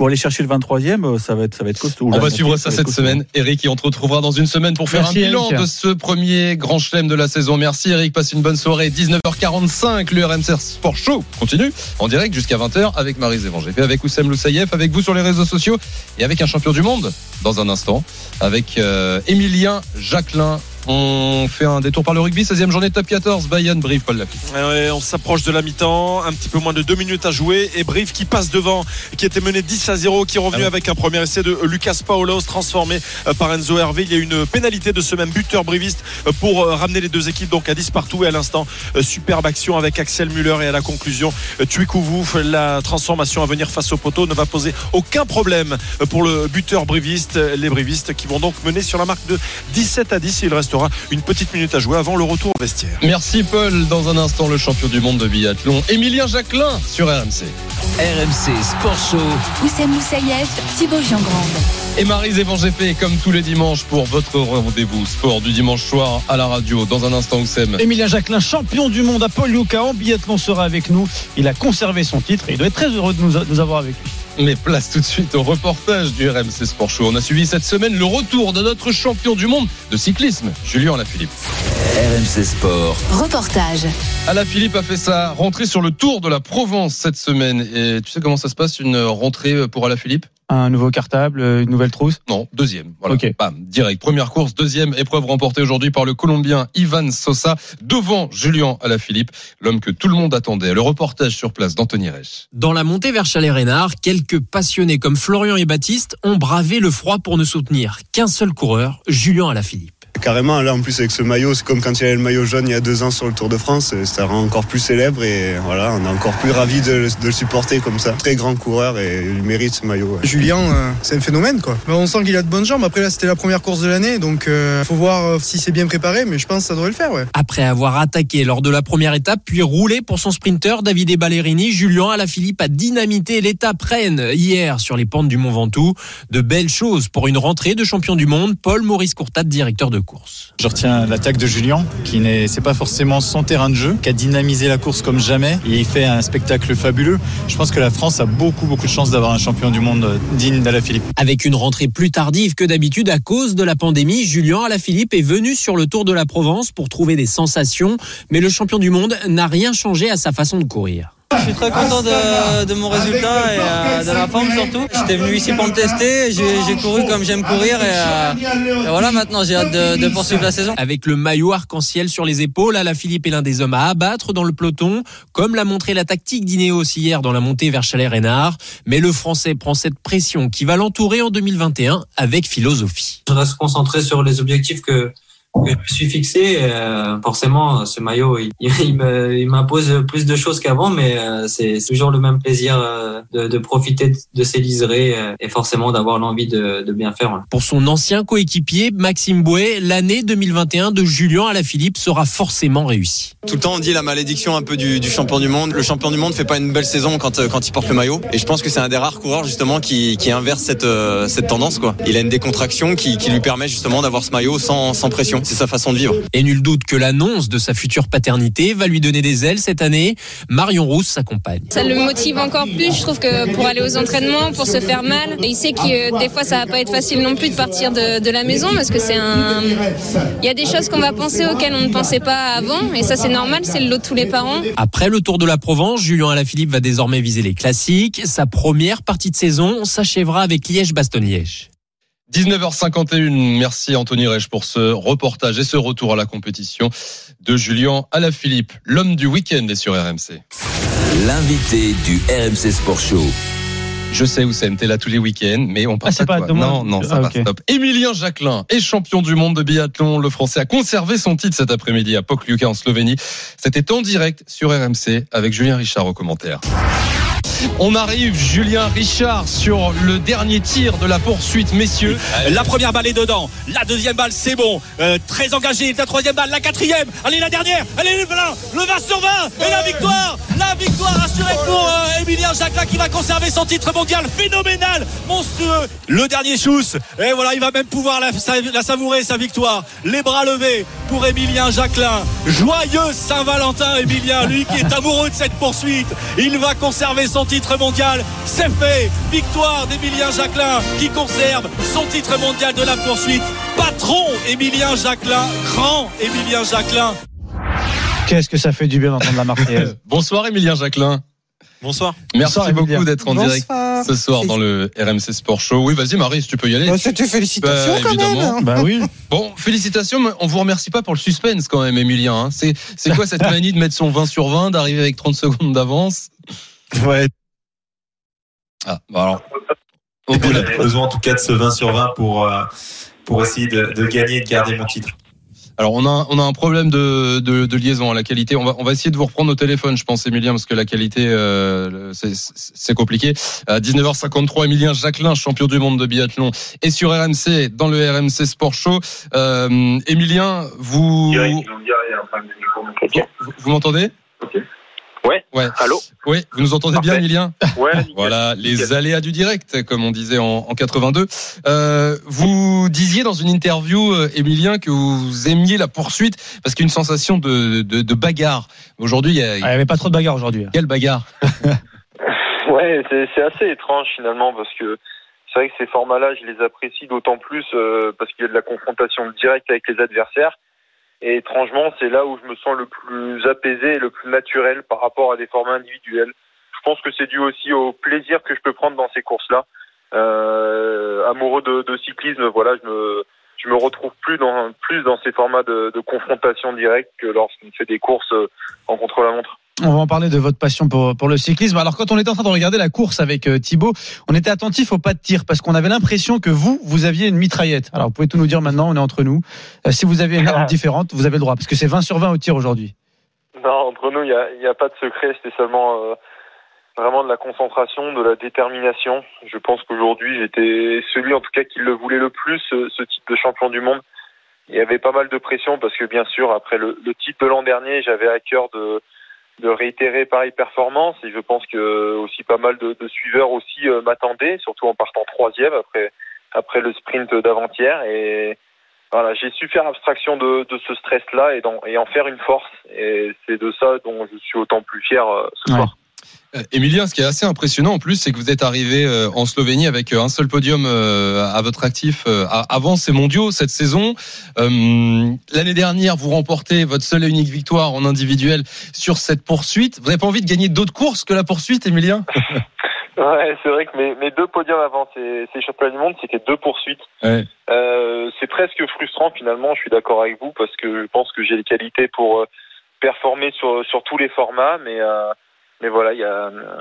pour aller chercher le 23e, euh, ça va être, ça va être costaud. On va suivre ça cette costaud. semaine. Eric, et on te retrouvera dans une semaine pour faire Merci, un bilan Eric. de ce premier grand chelem de la saison. Merci Eric, passe une bonne soirée. 19h45, le RMC Sport Show continue en direct jusqu'à 20h avec Marie Zévan GP, avec Oussem Loussaïef, avec vous sur les réseaux sociaux et avec un champion du monde dans un instant, avec euh, Emilien Jacquelin. On fait un détour par le rugby, 16e journée top 14, Bayonne, Brive, Paul. Ouais, on s'approche de la mi-temps, un petit peu moins de deux minutes à jouer et Brive qui passe devant, qui était mené 10 à 0, qui est revenu Ah ouais. avec un premier essai de Lucas Paulos transformé euh, par Enzo Hervé. Il y a une pénalité de ce même buteur briviste euh, pour euh, ramener les deux équipes donc à 10 partout et à l'instant superbe action avec Axel Muller et à la conclusion Tuikouvouf. La transformation à venir face au poteau ne va poser aucun problème pour le buteur briviste. Les brivistes qui vont donc mener sur la marque de 17 à 10 il restera une petite minute à jouer avant le retour au vestiaire. Merci Paul, dans un instant le champion du monde de biathlon, Emilien Jacquelin sur RMC. RMC Sport Show. Oussem Moussaïef, Thibaut Giangrande. Et Marie Zévan GP, comme tous les dimanches, pour votre rendez-vous sport du dimanche soir à la radio. Dans un instant, Oussem. Emilien Jacquelin, champion du monde à Paul Yuka en biathlon, sera avec nous. Il a conservé son titre et il doit être très heureux de nous, nous avoir avec lui. Mais place tout de suite au reportage du RMC Sport Show. On a suivi cette semaine le retour de notre champion du monde de cyclisme, Julien Alaphilippe. RMC Sport. Reportage. Alaphilippe a fait sa rentrée sur le Tour de la Provence cette semaine. Et tu sais comment ça se passe une rentrée pour Alaphilippe? Un nouveau cartable, une nouvelle trousse? Non, deuxième. Voilà. Ok. Bam, direct. Première course, deuxième épreuve remportée aujourd'hui par le Colombien Ivan Sosa devant Julien Alaphilippe, l'homme que tout le monde attendait. Le reportage sur place d'Anthony Reich. Dans la montée vers Chalet-Reynard, quelques passionnés comme Florian et Baptiste ont bravé le froid pour ne soutenir qu'un seul coureur, Julien Alaphilippe. Carrément, là en plus avec ce maillot, c'est comme quand il y avait le maillot jaune il y a deux ans sur le Tour de France, ça rend encore plus célèbre et voilà, on est encore plus ravis de, de le supporter comme ça. Très grand coureur et il mérite ce maillot. ouais. Julien, euh, c'est un phénomène quoi. Bah, on sent qu'il a de bonnes jambes. Après là, c'était la première course de l'année, donc euh, faut voir euh, si c'est bien préparé, mais je pense que ça devrait le faire, ouais. Après avoir attaqué lors de la première étape, puis roulé pour son sprinter Davide Ballerini, Julien Alaphilippe a dynamité l'étape Rennes hier sur les pentes du Mont Ventoux. De belles choses pour une rentrée de champion du monde, Paul Maurice Courtat, directeur de course. Je retiens l'attaque de Julien, qui n'est c'est pas forcément son terrain de jeu, qui a dynamisé la course comme jamais et il fait un spectacle fabuleux. Je pense que la France a beaucoup beaucoup de chance d'avoir un champion du monde digne d'Alaphilippe. Avec une rentrée plus tardive que d'habitude à cause de la pandémie, Julien Alaphilippe est venu sur le Tour de la Provence pour trouver des sensations, mais le champion du monde n'a rien changé à sa façon de courir. Je suis très content de, de mon résultat et euh, de la forme surtout. J'étais venu ici pour me tester, j'ai j'ai couru comme j'aime courir et, euh, et voilà maintenant j'ai hâte de, de poursuivre la saison. Avec le maillot arc-en-ciel sur les épaules, Alaphilippe est l'un des hommes à abattre dans le peloton, comme l'a montré la tactique d'Ineos hier dans la montée vers Chalet-Reynard. Mais le Français prend cette pression qui va l'entourer en 2021 avec philosophie. Je reste concentré sur les objectifs que, que je me suis fixé. Euh, forcément, ce maillot, il, il me- il m'impose plus de choses qu'avant, mais euh, c'est c'est toujours le même plaisir euh, de, de profiter de ces liserés euh, et forcément d'avoir l'envie de, de bien faire. Pour son ancien coéquipier, Maxime Bouet, l'année 2021 de Julien Alaphilippe sera forcément réussie. Tout le temps, on dit la malédiction un peu du, du champion du monde. Le champion du monde fait pas une belle saison quand, euh, quand il porte le maillot. Et je pense que c'est un des rares coureurs justement qui, qui inverse cette, euh, cette tendance. Quoi. Il a une décontraction qui, qui lui permet justement d'avoir ce maillot sans, sans pression. C'est sa façon de vivre. Et nul doute que l'annonce de sa future paternité va lui donner des ailes cette année. Marion Rousse s'accompagne. Ça le motive encore plus, je trouve que pour aller aux entraînements, pour se faire mal. Et il sait que euh, des fois ça va pas être facile non plus de partir de, de la maison parce que c'est un. Il y a des choses qu'on va penser auxquelles on ne pensait pas avant et ça c'est normal, c'est le lot de tous les parents. Après le Tour de la Provence, Julien Alaphilippe va désormais viser les classiques. Sa première partie de saison s'achèvera avec Liège-Bastogne-Liège. 19h51, merci Anthony Reich pour ce reportage et ce retour à la compétition de Julien Alaphilippe. L'homme du week-end est sur RMC. L'invité du RMC Sport Show. Je sais où c'est, t'es là tous les week-ends, mais on passe Ah, c'est à pas toi. Non, non, ça Ah, va, ok. stop. Émilien Jacquelin est champion du monde de biathlon. Le Français a conservé son titre cet après-midi à Pokljuka en Slovénie. C'était en direct sur RMC avec Julien Richard au commentaire. On arrive, Julien Richard, sur le dernier tir de la poursuite, messieurs. La première balle est dedans. La deuxième balle, c'est bon. Euh, très engagé. La troisième balle, la quatrième. Allez, la dernière. Allez, le 20, le 20 sur 20. Et la victoire. La victoire assurée pour euh, Emilien Jacquelin qui va conserver son titre mondial. Phénoménal. Monstrueux. Le dernier chousse. Et voilà, il va même pouvoir la, sa- la savourer, sa victoire. Les bras levés pour Emilien Jacquelin. Joyeux Saint-Valentin, Emilien. Lui qui est amoureux de cette poursuite. Il va conserver son titre mondial. C'est fait. Victoire d'Emilien Jacquelin qui conserve son titre mondial de la poursuite. Patron Emilien Jacquelin. Grand Emilien Jacquelin. Qu'est-ce que ça fait du bien d'entendre la Marseillaise. Bonsoir Émilien Jacquelin. Bonsoir. Merci Bonsoir, beaucoup Emilien. d'être en Bonsoir. direct ce soir dans le RMC Sport Show. Oui, vas-y Marie, si tu peux y aller. Bah, C'était félicitations Bah, quand même. évidemment. hein. Bah oui. Bon, félicitations, mais on vous remercie pas pour le suspense quand même, Emilien. hein. C'est, c'est quoi cette manie de mettre son 20 sur 20, d'arriver avec 30 secondes d'avance? Ouais. Ah, bah alors. Au On bout besoin en tout cas de ce 20 sur 20 pour, euh, pour essayer de, de gagner et de garder mon titre. Alors on a on a un problème de, de, de liaison à la qualité. On va on va essayer de vous reprendre au téléphone, je pense, Emilien, parce que la qualité euh, c'est- compliqué. À 19h53, Emilien Jacquelin, champion du monde de biathlon, est sur RMC dans le RMC Sport Show. Euh, Emilien, vous vous, vous m'entendez? Ouais. Ouais. Allô Oui, vous nous entendez bien. Emilien Ouais, nickel. Voilà, les aléas du direct, comme on disait en, en 82. Euh, vous disiez dans une interview, euh, Emilien, que vous aimiez la poursuite parce qu'il y a une sensation de, de, de bagarre. Aujourd'hui, il y a, Ah, Il n'y avait pas trop de bagarre aujourd'hui. quelle bagarre Ouais, c'est c'est assez étrange finalement parce que c'est vrai que ces formats-là, je les apprécie d'autant plus euh, parce qu'il y a de la confrontation directe avec les adversaires. Et étrangement, c'est là où je me sens le plus apaisé et le plus naturel par rapport à des formats individuels. Je pense que c'est dû aussi au plaisir que je peux prendre dans ces courses-là. Euh, amoureux de, de cyclisme, voilà, je me je me retrouve plus dans plus dans ces formats de, de confrontation directe que lorsqu'on fait des courses euh, en contre-la-montre. On va en parler de votre passion pour, pour le cyclisme. Alors, quand on était en train de regarder la course avec euh, Thibaut, on était attentif au pas de tir parce qu'on avait l'impression que vous, vous aviez une mitraillette. Alors, vous pouvez tout nous dire maintenant, on est entre nous. Euh, si vous avez une arme différente, vous avez le droit parce que c'est 20 sur 20 au tir aujourd'hui. Non, entre nous, il n'y a, y a pas de secret. C'était seulement euh, vraiment de la concentration, de la détermination. Je pense qu'aujourd'hui, j'étais celui, en tout cas, qui le voulait le plus, ce, ce titre de champion du monde. Il y avait pas mal de pression parce que, bien sûr, après le, le titre de l'an dernier, j'avais à cœur de, de réitérer pareille performance. Et je pense que aussi pas mal de, de suiveurs aussi euh, m'attendaient, surtout en partant troisième après, après le sprint d'avant-hier. Et voilà, j'ai su faire abstraction de, de ce stress-là et, d'en- et en faire une force. Et c'est de ça dont je suis autant plus fier euh, ce soir. Euh, Emilien, ce qui est assez impressionnant en plus, c'est que vous êtes arrivé euh, en Slovénie avec euh, un seul podium euh, à votre actif euh, avant ces mondiaux cette saison. Euh, L'année dernière, vous remportez votre seule et unique victoire en individuel sur cette poursuite. Vous n'avez pas envie de gagner d'autres courses que la poursuite, Emilien Ouais, c'est vrai que mes, mes deux podiums avant ces, ces championnats du monde, c'était deux poursuites. Ouais. Euh, c'est presque frustrant finalement, je suis d'accord avec vous, parce que je pense que j'ai les qualités pour euh, performer sur, sur tous les formats, mais, euh, mais voilà, il y a, euh,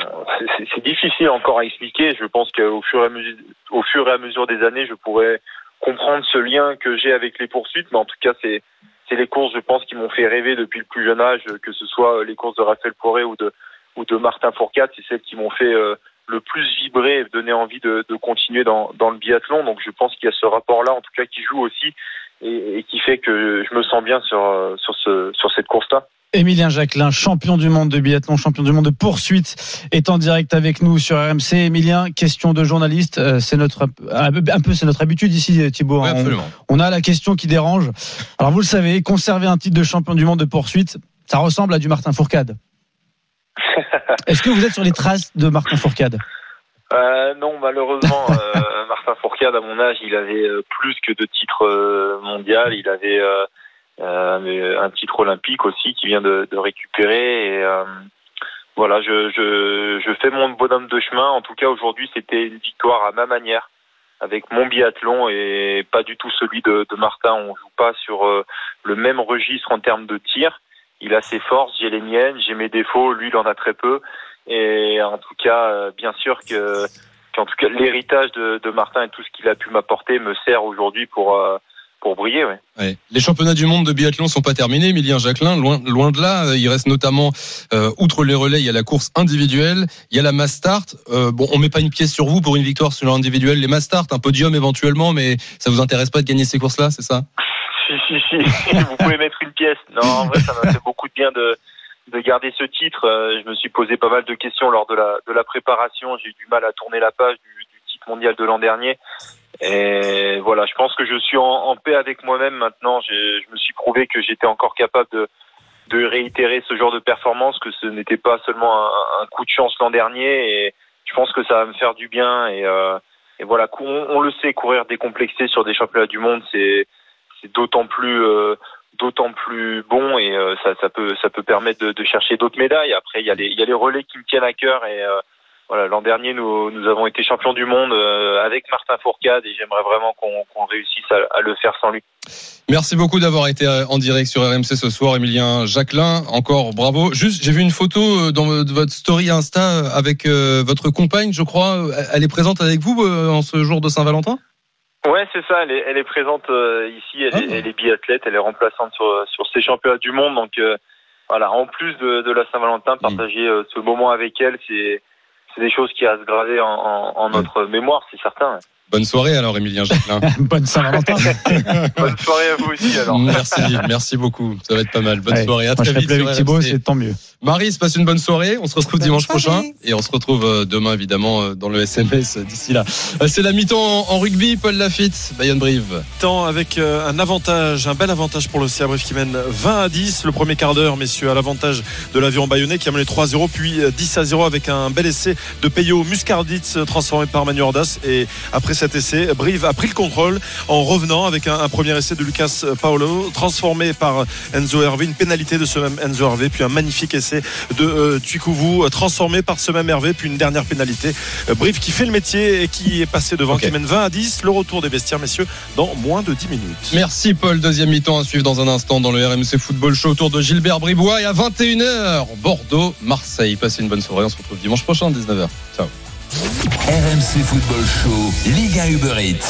c'est- difficile encore à expliquer. Je pense qu'au fur, et à mesure, au fur et à mesure des années, je pourrais comprendre ce lien que j'ai avec les poursuites, mais en tout cas, c'est c'est les courses, je pense, qui m'ont fait rêver depuis le plus jeune âge, que ce soit les courses de Raphaël Poiré ou de, ou de Martin Fourcade, c'est celles qui m'ont fait euh, le plus vibrer et donner envie de, de continuer dans, dans le biathlon. Donc je pense qu'il y a ce rapport-là, en tout cas, qui joue aussi et, et qui fait que je me sens bien sur, euh, sur, ce, sur cette course-là. Emilien Jacquelin, champion du monde de biathlon, champion du monde de poursuite, est en direct avec nous sur RMC. Emilien, question de journaliste, euh, c'est notre un peu c'est notre habitude ici, Thibaut. Oui, hein. absolument. on, on a la question qui dérange. Alors vous le savez, conserver un titre de champion du monde de poursuite, ça ressemble à du Martin Fourcade. Est-ce que vous êtes sur les traces de Martin Fourcade? Euh, non, malheureusement, euh, Martin Fourcade, à mon âge, il avait euh, plus que de titres euh, mondiaux. Il avait euh, euh, un titre olympique aussi qui vient de, de récupérer. Et euh, voilà, je, je, je fais mon bonhomme de chemin. En tout cas, aujourd'hui, c'était une victoire à ma manière, avec mon biathlon et pas du tout celui de, de Martin. On joue pas sur euh, le même registre en termes de tir. Il a ses forces, j'ai les miennes, j'ai mes défauts. Lui, il en a très peu. Et en tout cas, euh, bien sûr que, qu'en tout cas, l'héritage de, de Martin et tout ce qu'il a pu m'apporter me sert aujourd'hui pour euh, pour briller. Ouais. Ouais. Les championnats du monde de biathlon sont pas terminés, Emilien Jacquelin. Loin, loin de là, il reste notamment, euh, outre les relais, il y a la course individuelle, il y a la mass start. Euh, bon, on met pas une pièce sur vous pour une victoire sur l'individuel, les mass start, un podium éventuellement, mais ça vous intéresse pas de gagner ces courses-là, c'est ça? Si, si, si, vous pouvez mettre une pièce. Non, en vrai, ça m'a fait beaucoup de bien de, de garder ce titre. Euh, Je me suis posé pas mal de questions lors de la, de la préparation. J'ai eu du mal à tourner la page du, du titre mondial de l'an dernier. Et voilà, je pense que je suis en, paix avec moi-même maintenant. Je me suis prouvé que j'étais encore capable de, de réitérer ce genre de performance, que ce n'était pas seulement un, un coup de chance l'an dernier. Et je pense que ça va me faire du bien. Et, euh, et voilà, on, le sait, courir décomplexé sur des championnats du monde, c'est c'est d'autant plus euh, d'autant plus bon et euh, ça, ça peut ça peut permettre de, de chercher d'autres médailles. Après, il y a les il y a les relais qui me tiennent à cœur et euh, voilà, l'an dernier nous nous avons été champions du monde euh, avec Martin Fourcade et j'aimerais vraiment qu'on réussisse à, à le faire sans lui. Merci beaucoup d'avoir été euh, en direct sur RMC ce soir, Emilien Jacquelin. Encore bravo. Juste, j'ai vu une photo euh, dans votre story Insta avec euh, votre compagne, je crois. Elle est présente avec vous euh, en ce jour de Saint-Valentin? Ouais, c'est ça. Elle est, elle est présente euh, ici. Elle, est, elle est biathlète. Elle est remplaçante sur, sur ces championnats du monde. Donc voilà. En plus de, de la Saint-Valentin, partager euh, ce moment avec elle, c'est c'est des choses qui restent gravées en, en, en notre mémoire, c'est certain. Bonne soirée alors, Emilien Jacquelin. Bonne Saint-Valentin. Bonne soirée à vous aussi alors. Merci, merci beaucoup. Ça va être pas mal. Bonne Ouais, soirée. À très vite. avec Thibaut, c'est tant mieux. Marie, se passe une bonne soirée. On se retrouve Bonne dimanche soirée. prochain et on se retrouve euh, demain évidemment euh, dans le SMS euh, d'ici là. C'est la mi-temps en rugby. Paul Lafitte, Bayonne Brive. temps avec un avantage, un bel avantage pour le CA Bref qui mène 20 à 10. Le premier quart d'heure, messieurs, à l'avantage de l'aviron bayonnais qui a mené 3-0, puis euh, 10 à 0 avec un bel essai de Peyo Muscarditz transformé par Manu Ordas. Et après cet essai, Brive a pris le contrôle en revenant avec un, un premier essai de Lucas Paolo transformé par Enzo Hervé, une pénalité de ce même Enzo Hervé, puis un magnifique essai de euh, Tuikouvou transformé par ce même Hervé, puis une dernière pénalité. Euh, Brive qui fait le métier et qui est passé devant, qui mène 20 à 10. Le retour des vestiaires, messieurs, dans moins de 10 minutes. Merci Paul. Deuxième mi-temps à suivre dans un instant dans le RMC Football Show autour de Gilbert Bribois et à 21h Bordeaux, Marseille. Passez une bonne soirée. On se retrouve dimanche prochain à 19h. Ciao. RMC Football Show, Liga Uber Eats.